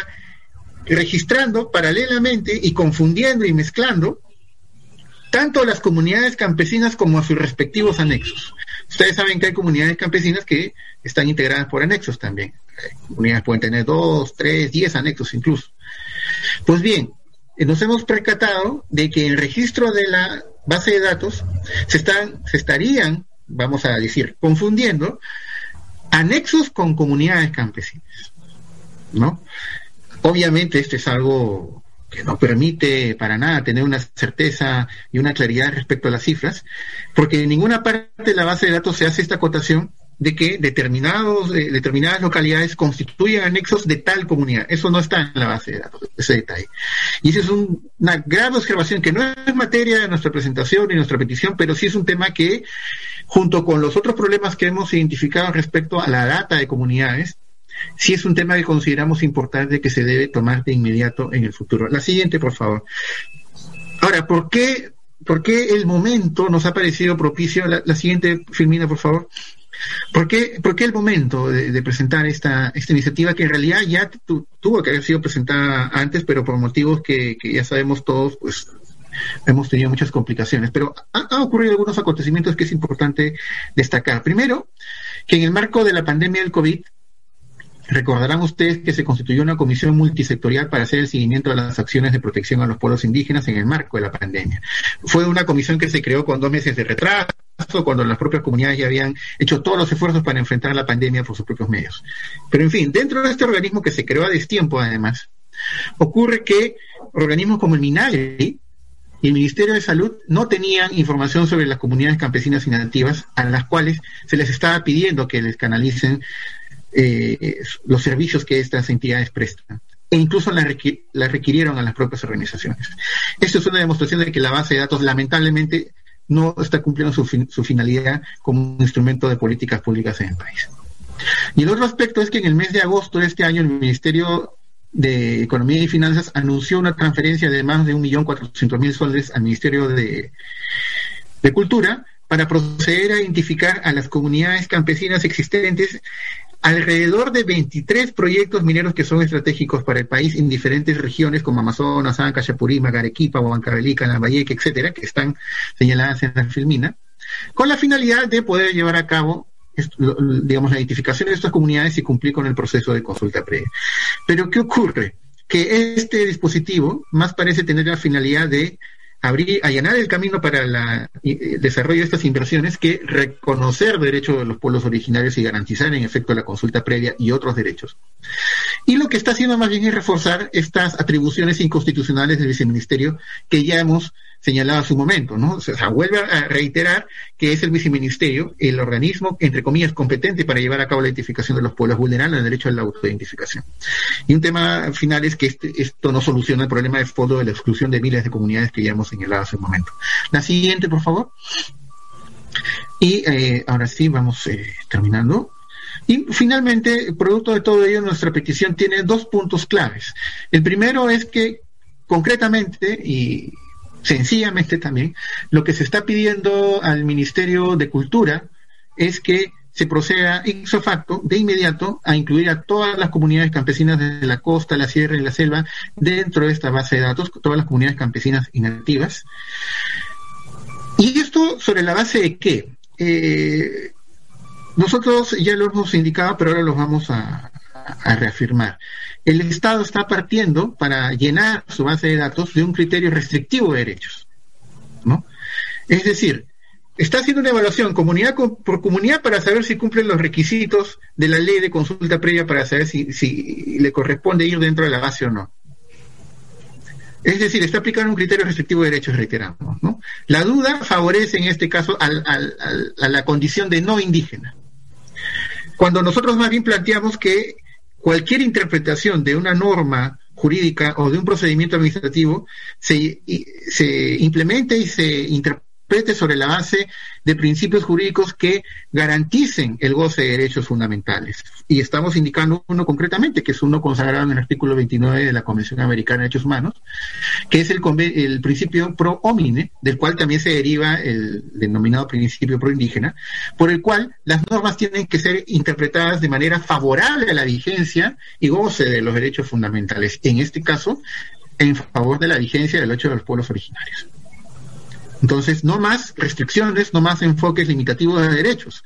registrando paralelamente y confundiendo y mezclando tanto a las comunidades campesinas como a sus respectivos anexos. Ustedes saben que hay comunidades campesinas que están integradas por anexos también. Comunidades pueden tener dos, tres, diez anexos incluso. Pues bien, eh, nos hemos percatado de que el registro de la base de datos se están, se estarían, vamos a decir, confundiendo anexos con comunidades campesinas. ¿No? Obviamente esto es algo que no permite para nada tener una certeza y una claridad respecto a las cifras, porque en ninguna parte de la base de datos se hace esta acotación de que determinados, eh, determinadas localidades constituyen anexos de tal comunidad. Eso no está en la base de datos, ese detalle. Y esa es una grave observación que no es materia de nuestra presentación y nuestra petición, pero sí es un tema que, junto con los otros problemas que hemos identificado respecto a la data de comunidades, sí es un tema que consideramos importante que se debe tomar de inmediato en el futuro. La siguiente, por favor. Ahora, ¿por qué, por qué el momento nos ha parecido propicio? La, la siguiente, Firmina, por favor. ¿Por qué, por qué el momento de, presentar esta, esta iniciativa que en realidad ya tuvo que haber sido presentada antes, pero por motivos que, ya sabemos todos, pues hemos tenido muchas complicaciones. Pero han ocurrido algunos acontecimientos que es importante destacar. Primero, que en el marco de la pandemia del COVID, Recordarán ustedes que se constituyó una comisión multisectorial para hacer el seguimiento de las acciones de protección a los pueblos indígenas en el marco de la pandemia. Fue una comisión que se creó con dos meses de retraso, cuando las propias comunidades ya habían hecho todos los esfuerzos para enfrentar la pandemia por sus propios medios. Pero en fin, dentro de este organismo que se creó a destiempo además, ocurre que organismos como el MINAGRI y el Ministerio de Salud no tenían información sobre las comunidades campesinas y nativas a las cuales se les estaba pidiendo que les canalicen eh, los servicios que estas entidades prestan e incluso la, requirieron a las propias organizaciones. Esto es una demostración de que la base de datos lamentablemente no está cumpliendo su, su finalidad como un instrumento de políticas públicas en el país. Y el otro aspecto es que en el mes de agosto de este año el Ministerio de Economía y Finanzas anunció una transferencia de más de 1.400.000 soles al Ministerio de, de Cultura para proceder a identificar a las comunidades campesinas existentes alrededor de 23 proyectos mineros que son estratégicos para el país en diferentes regiones como Amazonas, Anca, Chapurímac, Arequipa, Huancavelica, Lambayeque, etcétera, que están señaladas en la filmina, con la finalidad de poder llevar a cabo digamos, la identificación de estas comunidades y cumplir con el proceso de consulta previa. Pero, ¿qué ocurre? Que este dispositivo más parece tener la finalidad de abrir, allanar el camino para el desarrollo de estas inversiones que reconocer derechos de los pueblos originarios y garantizar en efecto la consulta previa y otros derechos. Y lo que está haciendo más bien es reforzar estas atribuciones inconstitucionales del viceministerio que ya hemos señalado a su momento, ¿no? O sea, vuelve a reiterar que es el viceministerio el organismo, entre comillas, competente para llevar a cabo la identificación de los pueblos vulnerables el derecho a la autoidentificación. Y un tema final es que este, esto no soluciona el problema de fondo de la exclusión de miles de comunidades que ya hemos señalado hace un momento. La siguiente, por favor. Y eh, ahora sí, vamos eh, terminando. Y finalmente, producto de todo ello, nuestra petición tiene dos puntos claves. El primero es que concretamente, y sencillamente también, lo que se está pidiendo al Ministerio de Cultura es que se proceda ipso facto, de inmediato, a incluir a todas las comunidades campesinas de la costa, la sierra y la selva dentro de esta base de datos, todas las comunidades campesinas y nativas. Y esto sobre la base de qué? Eh, nosotros ya lo hemos indicado, pero ahora lo vamos a reafirmar el Estado está partiendo para llenar su base de datos de un criterio restrictivo de derechos. ¿no? Es decir, está haciendo una evaluación comunidad por comunidad para saber si cumplen los requisitos de la ley de consulta previa para saber si, le corresponde ir dentro de la base o no. Es decir, está aplicando un criterio restrictivo de derechos, reiteramos. ¿no? La duda favorece en este caso a la condición de no indígena. Cuando nosotros más bien planteamos que cualquier interpretación de una norma jurídica o de un procedimiento administrativo se, se implemente y se interprete sobre la base de principios jurídicos que garanticen el goce de derechos fundamentales. Y estamos indicando uno concretamente, que es uno consagrado en el artículo 29 de la Convención Americana de Derechos Humanos, que es el, el principio pro homine, del cual también se deriva el denominado principio pro indígena, por el cual las normas tienen que ser interpretadas de manera favorable a la vigencia y goce de los derechos fundamentales. En este caso, en favor de la vigencia del hecho de los pueblos originarios. Entonces, no más restricciones, no más enfoques limitativos de derechos.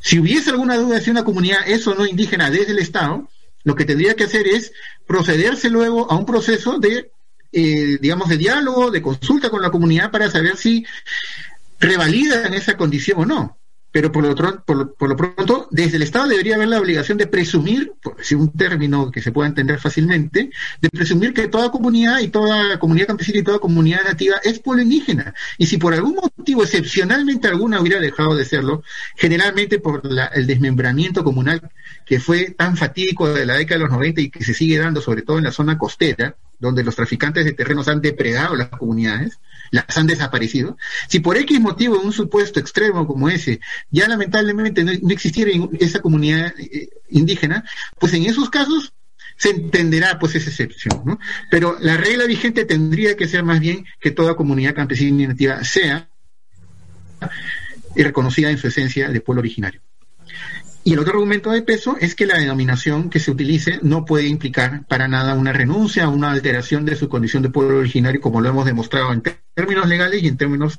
Si hubiese alguna duda si una comunidad es o no indígena desde el Estado, lo que tendría que hacer es procederse luego a un proceso de, eh, digamos, de diálogo, de consulta con la comunidad para saber si revalidan esa condición o no pero por lo, por, lo, pronto, desde el Estado debería haber la obligación de presumir, por decir un término que se pueda entender fácilmente, de presumir que toda comunidad y toda comunidad campesina y toda comunidad nativa es pueblo indígena. Y si por algún motivo, excepcionalmente alguna hubiera dejado de serlo, generalmente por el desmembramiento comunal que fue tan fatídico de la década de los 90 y que se sigue dando sobre todo en la zona costera, donde los traficantes de terrenos han depredado las comunidades, las han desaparecido. Si por X motivo, en un supuesto extremo como ese, ya lamentablemente no, existiera esa comunidad eh, indígena, pues en esos casos se entenderá pues esa excepción. Pero la regla vigente tendría que ser más bien que toda comunidad campesina y nativa sea reconocida en su esencia de pueblo originario. Y el otro argumento de peso es que la denominación que se utilice no puede implicar para nada una renuncia una alteración de su condición de pueblo originario, como lo hemos demostrado en términos legales y en términos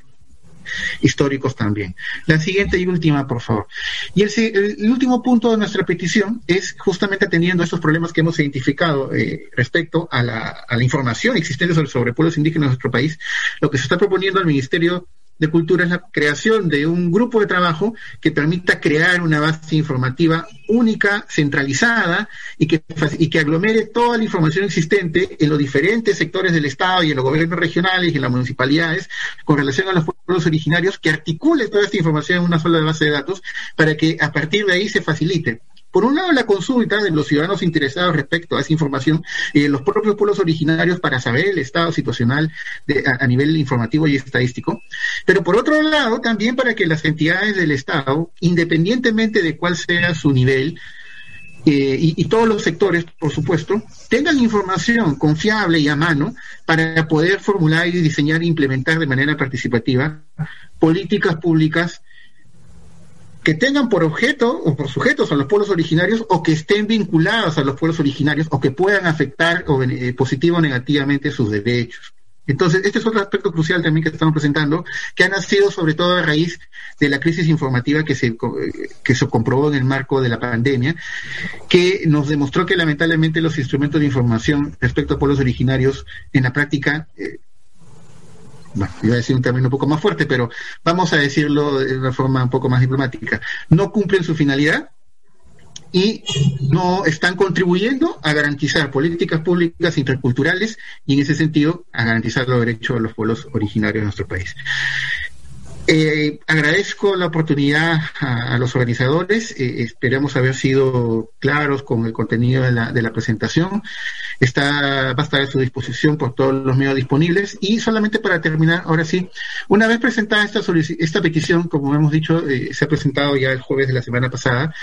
históricos también. La siguiente y última, por favor. Y el, último punto de nuestra petición es justamente atendiendo estos problemas que hemos identificado eh, respecto a la, a la, información existente sobre, sobre pueblos indígenas de nuestro país, lo que se está proponiendo al Ministerio de Cultura es la creación de un grupo de trabajo que permita crear una base informativa única, centralizada y que, y que aglomere toda la información existente en los diferentes sectores del Estado y en los gobiernos regionales y en las municipalidades con relación a los pueblos originarios, que articule toda esta información en una sola base de datos para que a partir de ahí se facilite por un lado, la consulta de los ciudadanos interesados respecto a esa información y de los propios pueblos originarios para saber el estado situacional a, nivel informativo y estadístico, pero por otro lado, también para que las entidades del Estado, independientemente de cuál sea su nivel, eh, y, todos los sectores, por supuesto, tengan información confiable y a mano para poder formular y diseñar e implementar de manera participativa políticas públicas que tengan por objeto o por sujetos a los pueblos originarios o que estén vinculados a los pueblos originarios o que puedan afectar eh, positivo o negativamente sus derechos. Entonces, este es otro aspecto crucial también que estamos presentando, que ha nacido sobre todo a raíz de la crisis informativa que se, que se comprobó en el marco de la pandemia, que nos demostró que lamentablemente los instrumentos de información respecto a pueblos originarios en la práctica eh, bueno, iba a decir un término un poco más fuerte, pero vamos a decirlo de una forma un poco más diplomática, no cumplen su finalidad y no están contribuyendo a garantizar políticas públicas interculturales y en ese sentido a garantizar los derechos de los pueblos originarios de nuestro país. Eh, agradezco la oportunidad a, los organizadores. Eh, esperamos haber sido claros con el contenido de la, de la, presentación. Está, va a estar a su disposición por todos los medios disponibles. Y solamente para terminar, ahora sí, una vez presentada esta, esta petición, como hemos dicho, eh, se ha presentado ya el jueves de la semana pasada.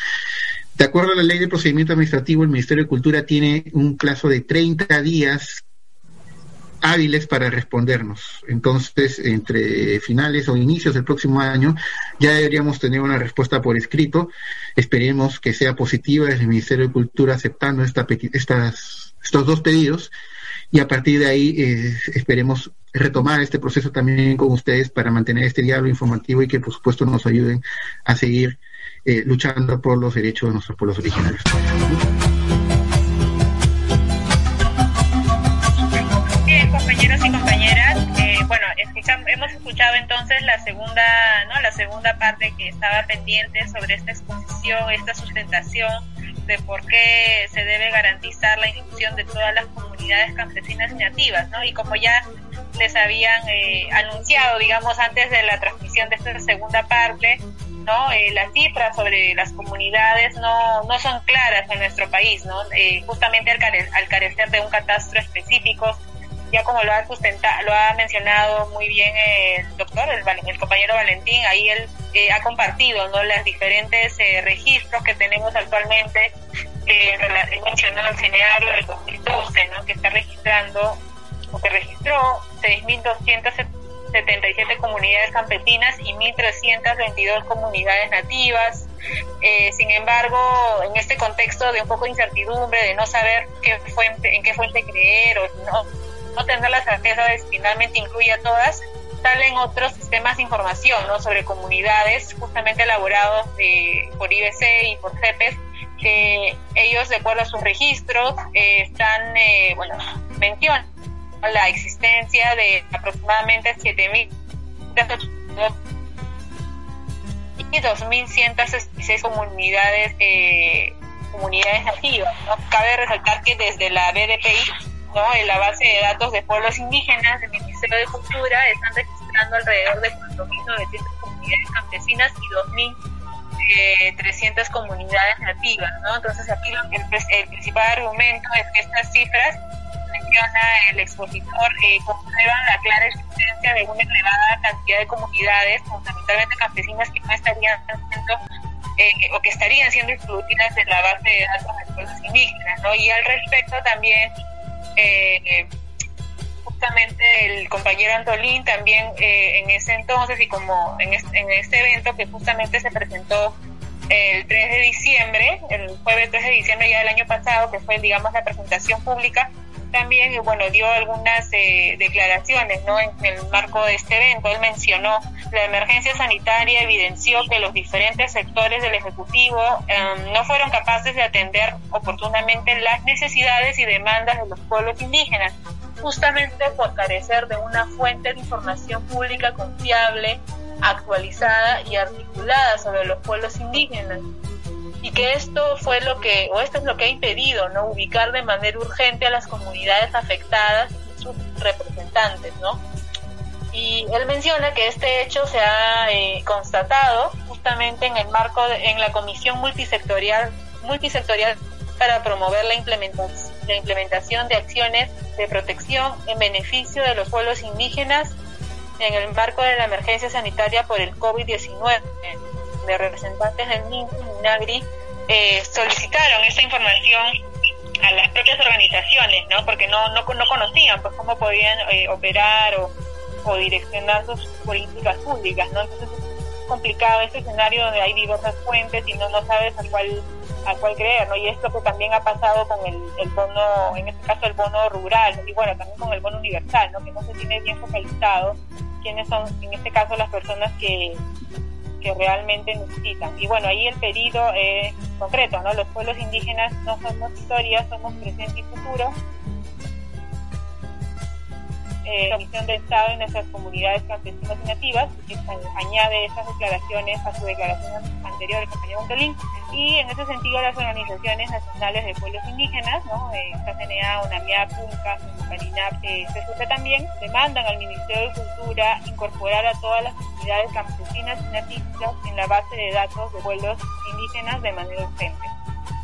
De acuerdo a la ley de procedimiento administrativo, el Ministerio de Cultura tiene un plazo de 30 días hábiles para respondernos. Entonces, entre finales o inicios del próximo año, ya deberíamos tener una respuesta por escrito. Esperemos que sea positiva desde el Ministerio de Cultura aceptando esta, estas, estos dos pedidos y a partir de ahí eh, esperemos retomar este proceso también con ustedes para mantener este diálogo informativo y que por supuesto nos ayuden a seguir eh, luchando por los derechos de nuestros pueblos originarios. Compañeros y compañeras, eh, bueno, hemos escuchado entonces la segunda, ¿no? La segunda parte que estaba pendiente sobre esta exposición, esta sustentación de por qué se debe garantizar la inclusión de todas las comunidades campesinas nativas, ¿no? Y como ya les habían eh, anunciado, digamos, antes de la transmisión de esta segunda parte, ¿no? Eh, las cifras sobre las comunidades no, no son claras en nuestro país, ¿no? Eh, justamente al, al carecer de un catastro específico ya como lo ha sustentado, lo ha mencionado muy bien el doctor, el, compañero Valentín, ahí él eh, ha compartido ¿no? las diferentes eh, registros que tenemos actualmente. Eh, mencionó el CNEARO del 2012, ¿no? que está registrando, o que registró 6.277 comunidades campesinas y 1.322 comunidades nativas. Eh, sin embargo, en este contexto de un poco de incertidumbre, de no saber qué fuente, en qué fuente creer o no, no tener la certeza de si finalmente incluye a todas, salen otros sistemas de información ¿no? sobre comunidades justamente elaborados por IBC y por CEPES, que ellos, de acuerdo a sus registros, eh, están, eh, bueno, mencionan la existencia de aproximadamente 7.000 y 2.166 comunidades, eh, comunidades nativas. Cabe resaltar que desde la BDPI ¿no? En la base de datos de pueblos indígenas del Ministerio de Cultura están registrando alrededor de 4.900 comunidades campesinas y 2.300 eh, comunidades nativas, ¿no? Entonces aquí el, principal argumento es que estas cifras menciona el expositor eh, comprueban la clara existencia de una elevada cantidad de comunidades, fundamentalmente campesinas, que no estarían eh, o que estarían siendo excluidas de la base de datos de pueblos indígenas, ¿no? Y al respecto también eh, justamente el compañero Antolín también eh, en ese entonces y como en este, en este evento que justamente se presentó el 3 de diciembre, el jueves 3 de diciembre ya del año pasado, que fue, digamos, la presentación pública, también, bueno, dio algunas eh, declaraciones, ¿no? En el marco de este evento, él mencionó la emergencia sanitaria evidenció que los diferentes sectores del Ejecutivo em, no fueron capaces de atender oportunamente las necesidades y demandas de los pueblos indígenas, justamente por carecer de una fuente de información pública confiable, actualizada y articulada sobre los pueblos indígenas y que esto fue lo que, o esto es lo que ha impedido, ¿no? Ubicar de manera urgente a las comunidades afectadas y sus representantes, ¿no? Y él menciona que este hecho se ha eh, constatado justamente en el marco, de, en la Comisión Multisectorial, multisectorial para promover la implementación, la implementación de acciones de protección en beneficio de los pueblos indígenas en el marco de la emergencia sanitaria por el COVID-19 de representantes del MINAGRI eh, solicitaron esta información a las propias organizaciones, ¿no? Porque no, no, no conocían pues cómo podían eh, operar o, o, direccionar sus políticas públicas, ¿no? Entonces es complicado este escenario donde hay diversas fuentes y no, no sabes a cuál a cuál creer, ¿no? Y esto que también ha pasado con el, el bono, en este caso el bono rural, y bueno, también con el bono universal, ¿no? Que no se tiene bien focalizado quiénes son, en este caso, las personas que, que realmente necesitan. Y bueno, ahí el pedido es concreto, ¿no? Los pueblos indígenas no somos historia, somos presente y futuro. Eh, la Comisión de Estado en nuestras comunidades campesinas y nativas, que añade esas declaraciones a su declaración anterior, el compañero Montolín, y en ese sentido las organizaciones nacionales de pueblos indígenas, ¿no? Eh, CNA, UNAMIAP, UNCA, CARINAP, eh, también, demandan al Ministerio de Cultura incorporar a todas las comunidades campesinas y nativas en la base de datos de pueblos indígenas de manera urgente.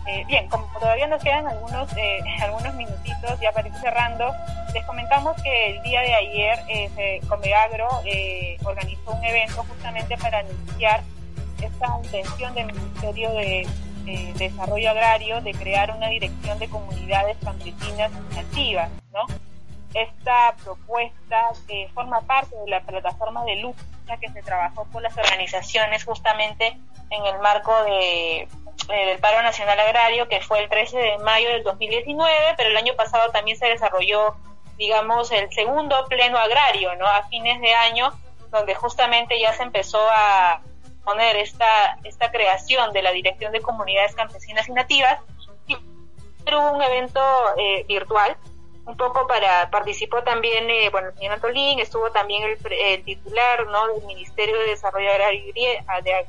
Eh, bien, como todavía nos quedan algunos, eh, algunos minutitos ya para ir cerrando, les comentamos que el día de ayer eh, Comeagro eh, organizó un evento justamente para anunciar esta intención del Ministerio de, Desarrollo Agrario de crear una dirección de comunidades campesinas nativas, ¿no? Esta propuesta forma parte de la plataforma de lucha que se trabajó por las organizaciones justamente en el marco de, del paro nacional agrario que fue el 13 de mayo del 2019, pero el año pasado también se desarrolló, digamos, el segundo pleno agrario, ¿no? A fines de año, donde justamente ya se empezó a poner esta, esta creación de la Dirección de Comunidades Campesinas y Nativas, y hubo un evento eh, virtual, un poco para, participó también, eh, bueno, el señor Antolín, estuvo también el, titular, ¿no?, del Ministerio de Desarrollo Agrario y,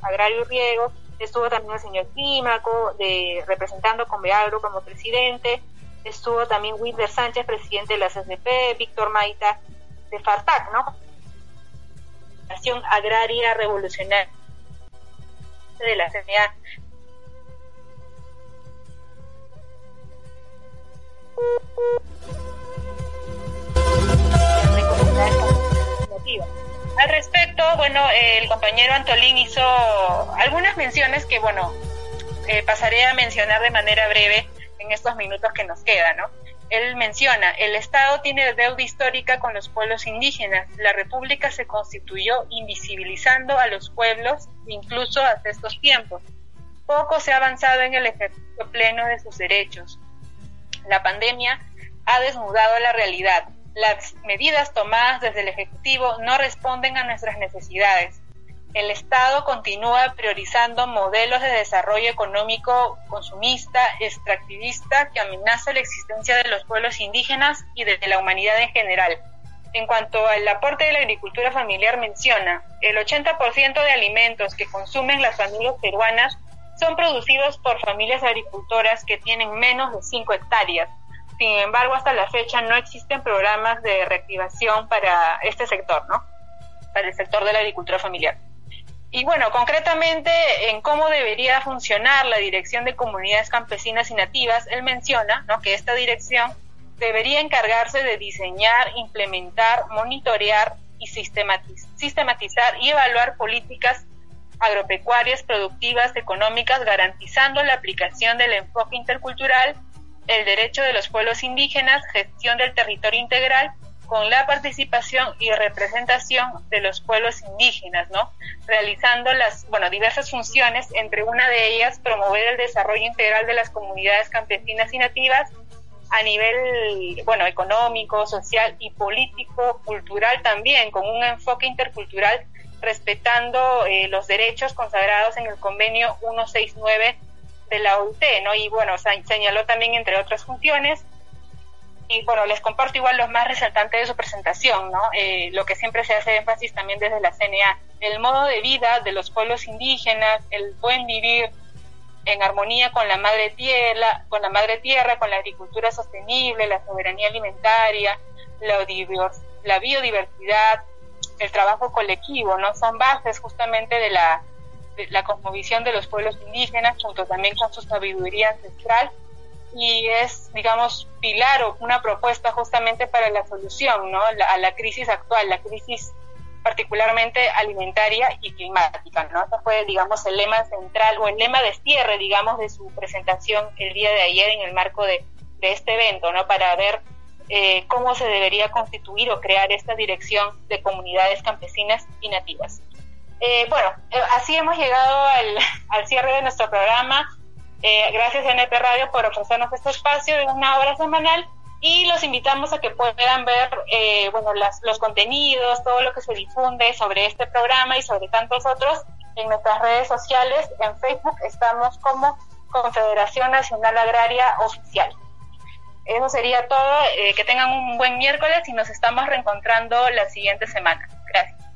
Agrario y Riego, estuvo también el señor Clímaco, de, representando con Beagro como presidente, estuvo también Wilder Sánchez, presidente de la CSP, Víctor Maita de FARTAC, ¿no? Nación Agraria Revolucionaria de la CNA. Al respecto, bueno, el compañero Antolín hizo algunas menciones que, bueno, eh, pasaré a mencionar de manera breve en estos minutos que nos quedan, ¿no? Él menciona, el Estado tiene deuda histórica con los pueblos indígenas. La República se constituyó invisibilizando a los pueblos incluso hasta estos tiempos. Poco se ha avanzado en el ejercicio pleno de sus derechos. La pandemia ha desnudado la realidad. Las medidas tomadas desde el Ejecutivo no responden a nuestras necesidades. El Estado continúa priorizando modelos de desarrollo económico consumista, extractivista, que amenaza la existencia de los pueblos indígenas y de la humanidad en general. En cuanto al aporte de la agricultura familiar, menciona, el 80% de alimentos que consumen las familias peruanas son producidos por familias agricultoras que tienen menos de 5 hectáreas. Sin embargo, hasta la fecha no existen programas de reactivación para este sector, ¿no? Para el sector de la agricultura familiar. Y bueno, concretamente en cómo debería funcionar la Dirección de Comunidades Campesinas y Nativas, él menciona ¿no? que esta dirección debería encargarse de diseñar, implementar, monitorear y sistematizar y evaluar políticas agropecuarias, productivas, económicas, garantizando la aplicación del enfoque intercultural, el derecho de los pueblos indígenas, gestión del territorio integral con la participación y representación de los pueblos indígenas, ¿no? Realizando las, bueno, diversas funciones, entre una de ellas promover el desarrollo integral de las comunidades campesinas y nativas a nivel, bueno, económico, social y político, cultural también, con un enfoque intercultural respetando eh, los derechos consagrados en el convenio 169 de la OIT, ¿no? Y bueno, señaló también, entre otras funciones, y bueno, les comparto igual los más resaltantes de su presentación, ¿no? Eh, lo que siempre se hace énfasis también desde la CNA, el modo de vida de los pueblos indígenas, el buen vivir en armonía con la madre tierra, con la madre tierra, con la agricultura sostenible, la soberanía alimentaria, la, biodiversidad, el trabajo colectivo, ¿no? Son bases justamente de la, la cosmovisión de los pueblos indígenas, junto también con su sabiduría ancestral y es, digamos, pilar o una propuesta justamente para la solución ¿no? a la crisis actual, la crisis particularmente alimentaria y climática. ¿no? Ese fue, digamos, el lema central o el lema de cierre, digamos, de su presentación el día de ayer en el marco de, de este evento, ¿no? para ver eh, cómo se debería constituir o crear esta dirección de comunidades campesinas y nativas. Eh, bueno, eh, así hemos llegado al, al cierre de nuestro programa. Eh, gracias NP Radio por ofrecernos este espacio de una hora semanal y los invitamos a que puedan ver eh, bueno, las, los contenidos, todo lo que se difunde sobre este programa y sobre tantos otros en nuestras redes sociales. En Facebook estamos como Confederación Nacional Agraria Oficial. Eso sería todo. Eh, que tengan un buen miércoles y nos estamos reencontrando la siguiente semana. Gracias.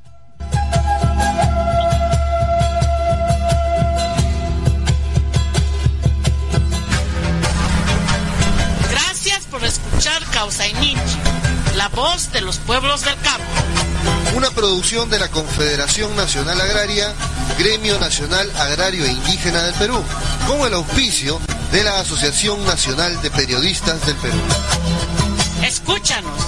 Por escuchar Causa y Ninchi, la voz de los pueblos del campo. Una producción de la Confederación Nacional Agraria, Gremio Nacional Agrario e Indígena del Perú, con el auspicio de la Asociación Nacional de Periodistas del Perú. Escúchanos,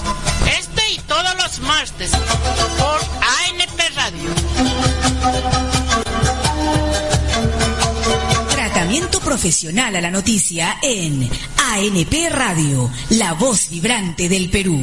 este y todos los martes por ANP Radio profesional a la noticia en ANP Radio, la voz vibrante del Perú.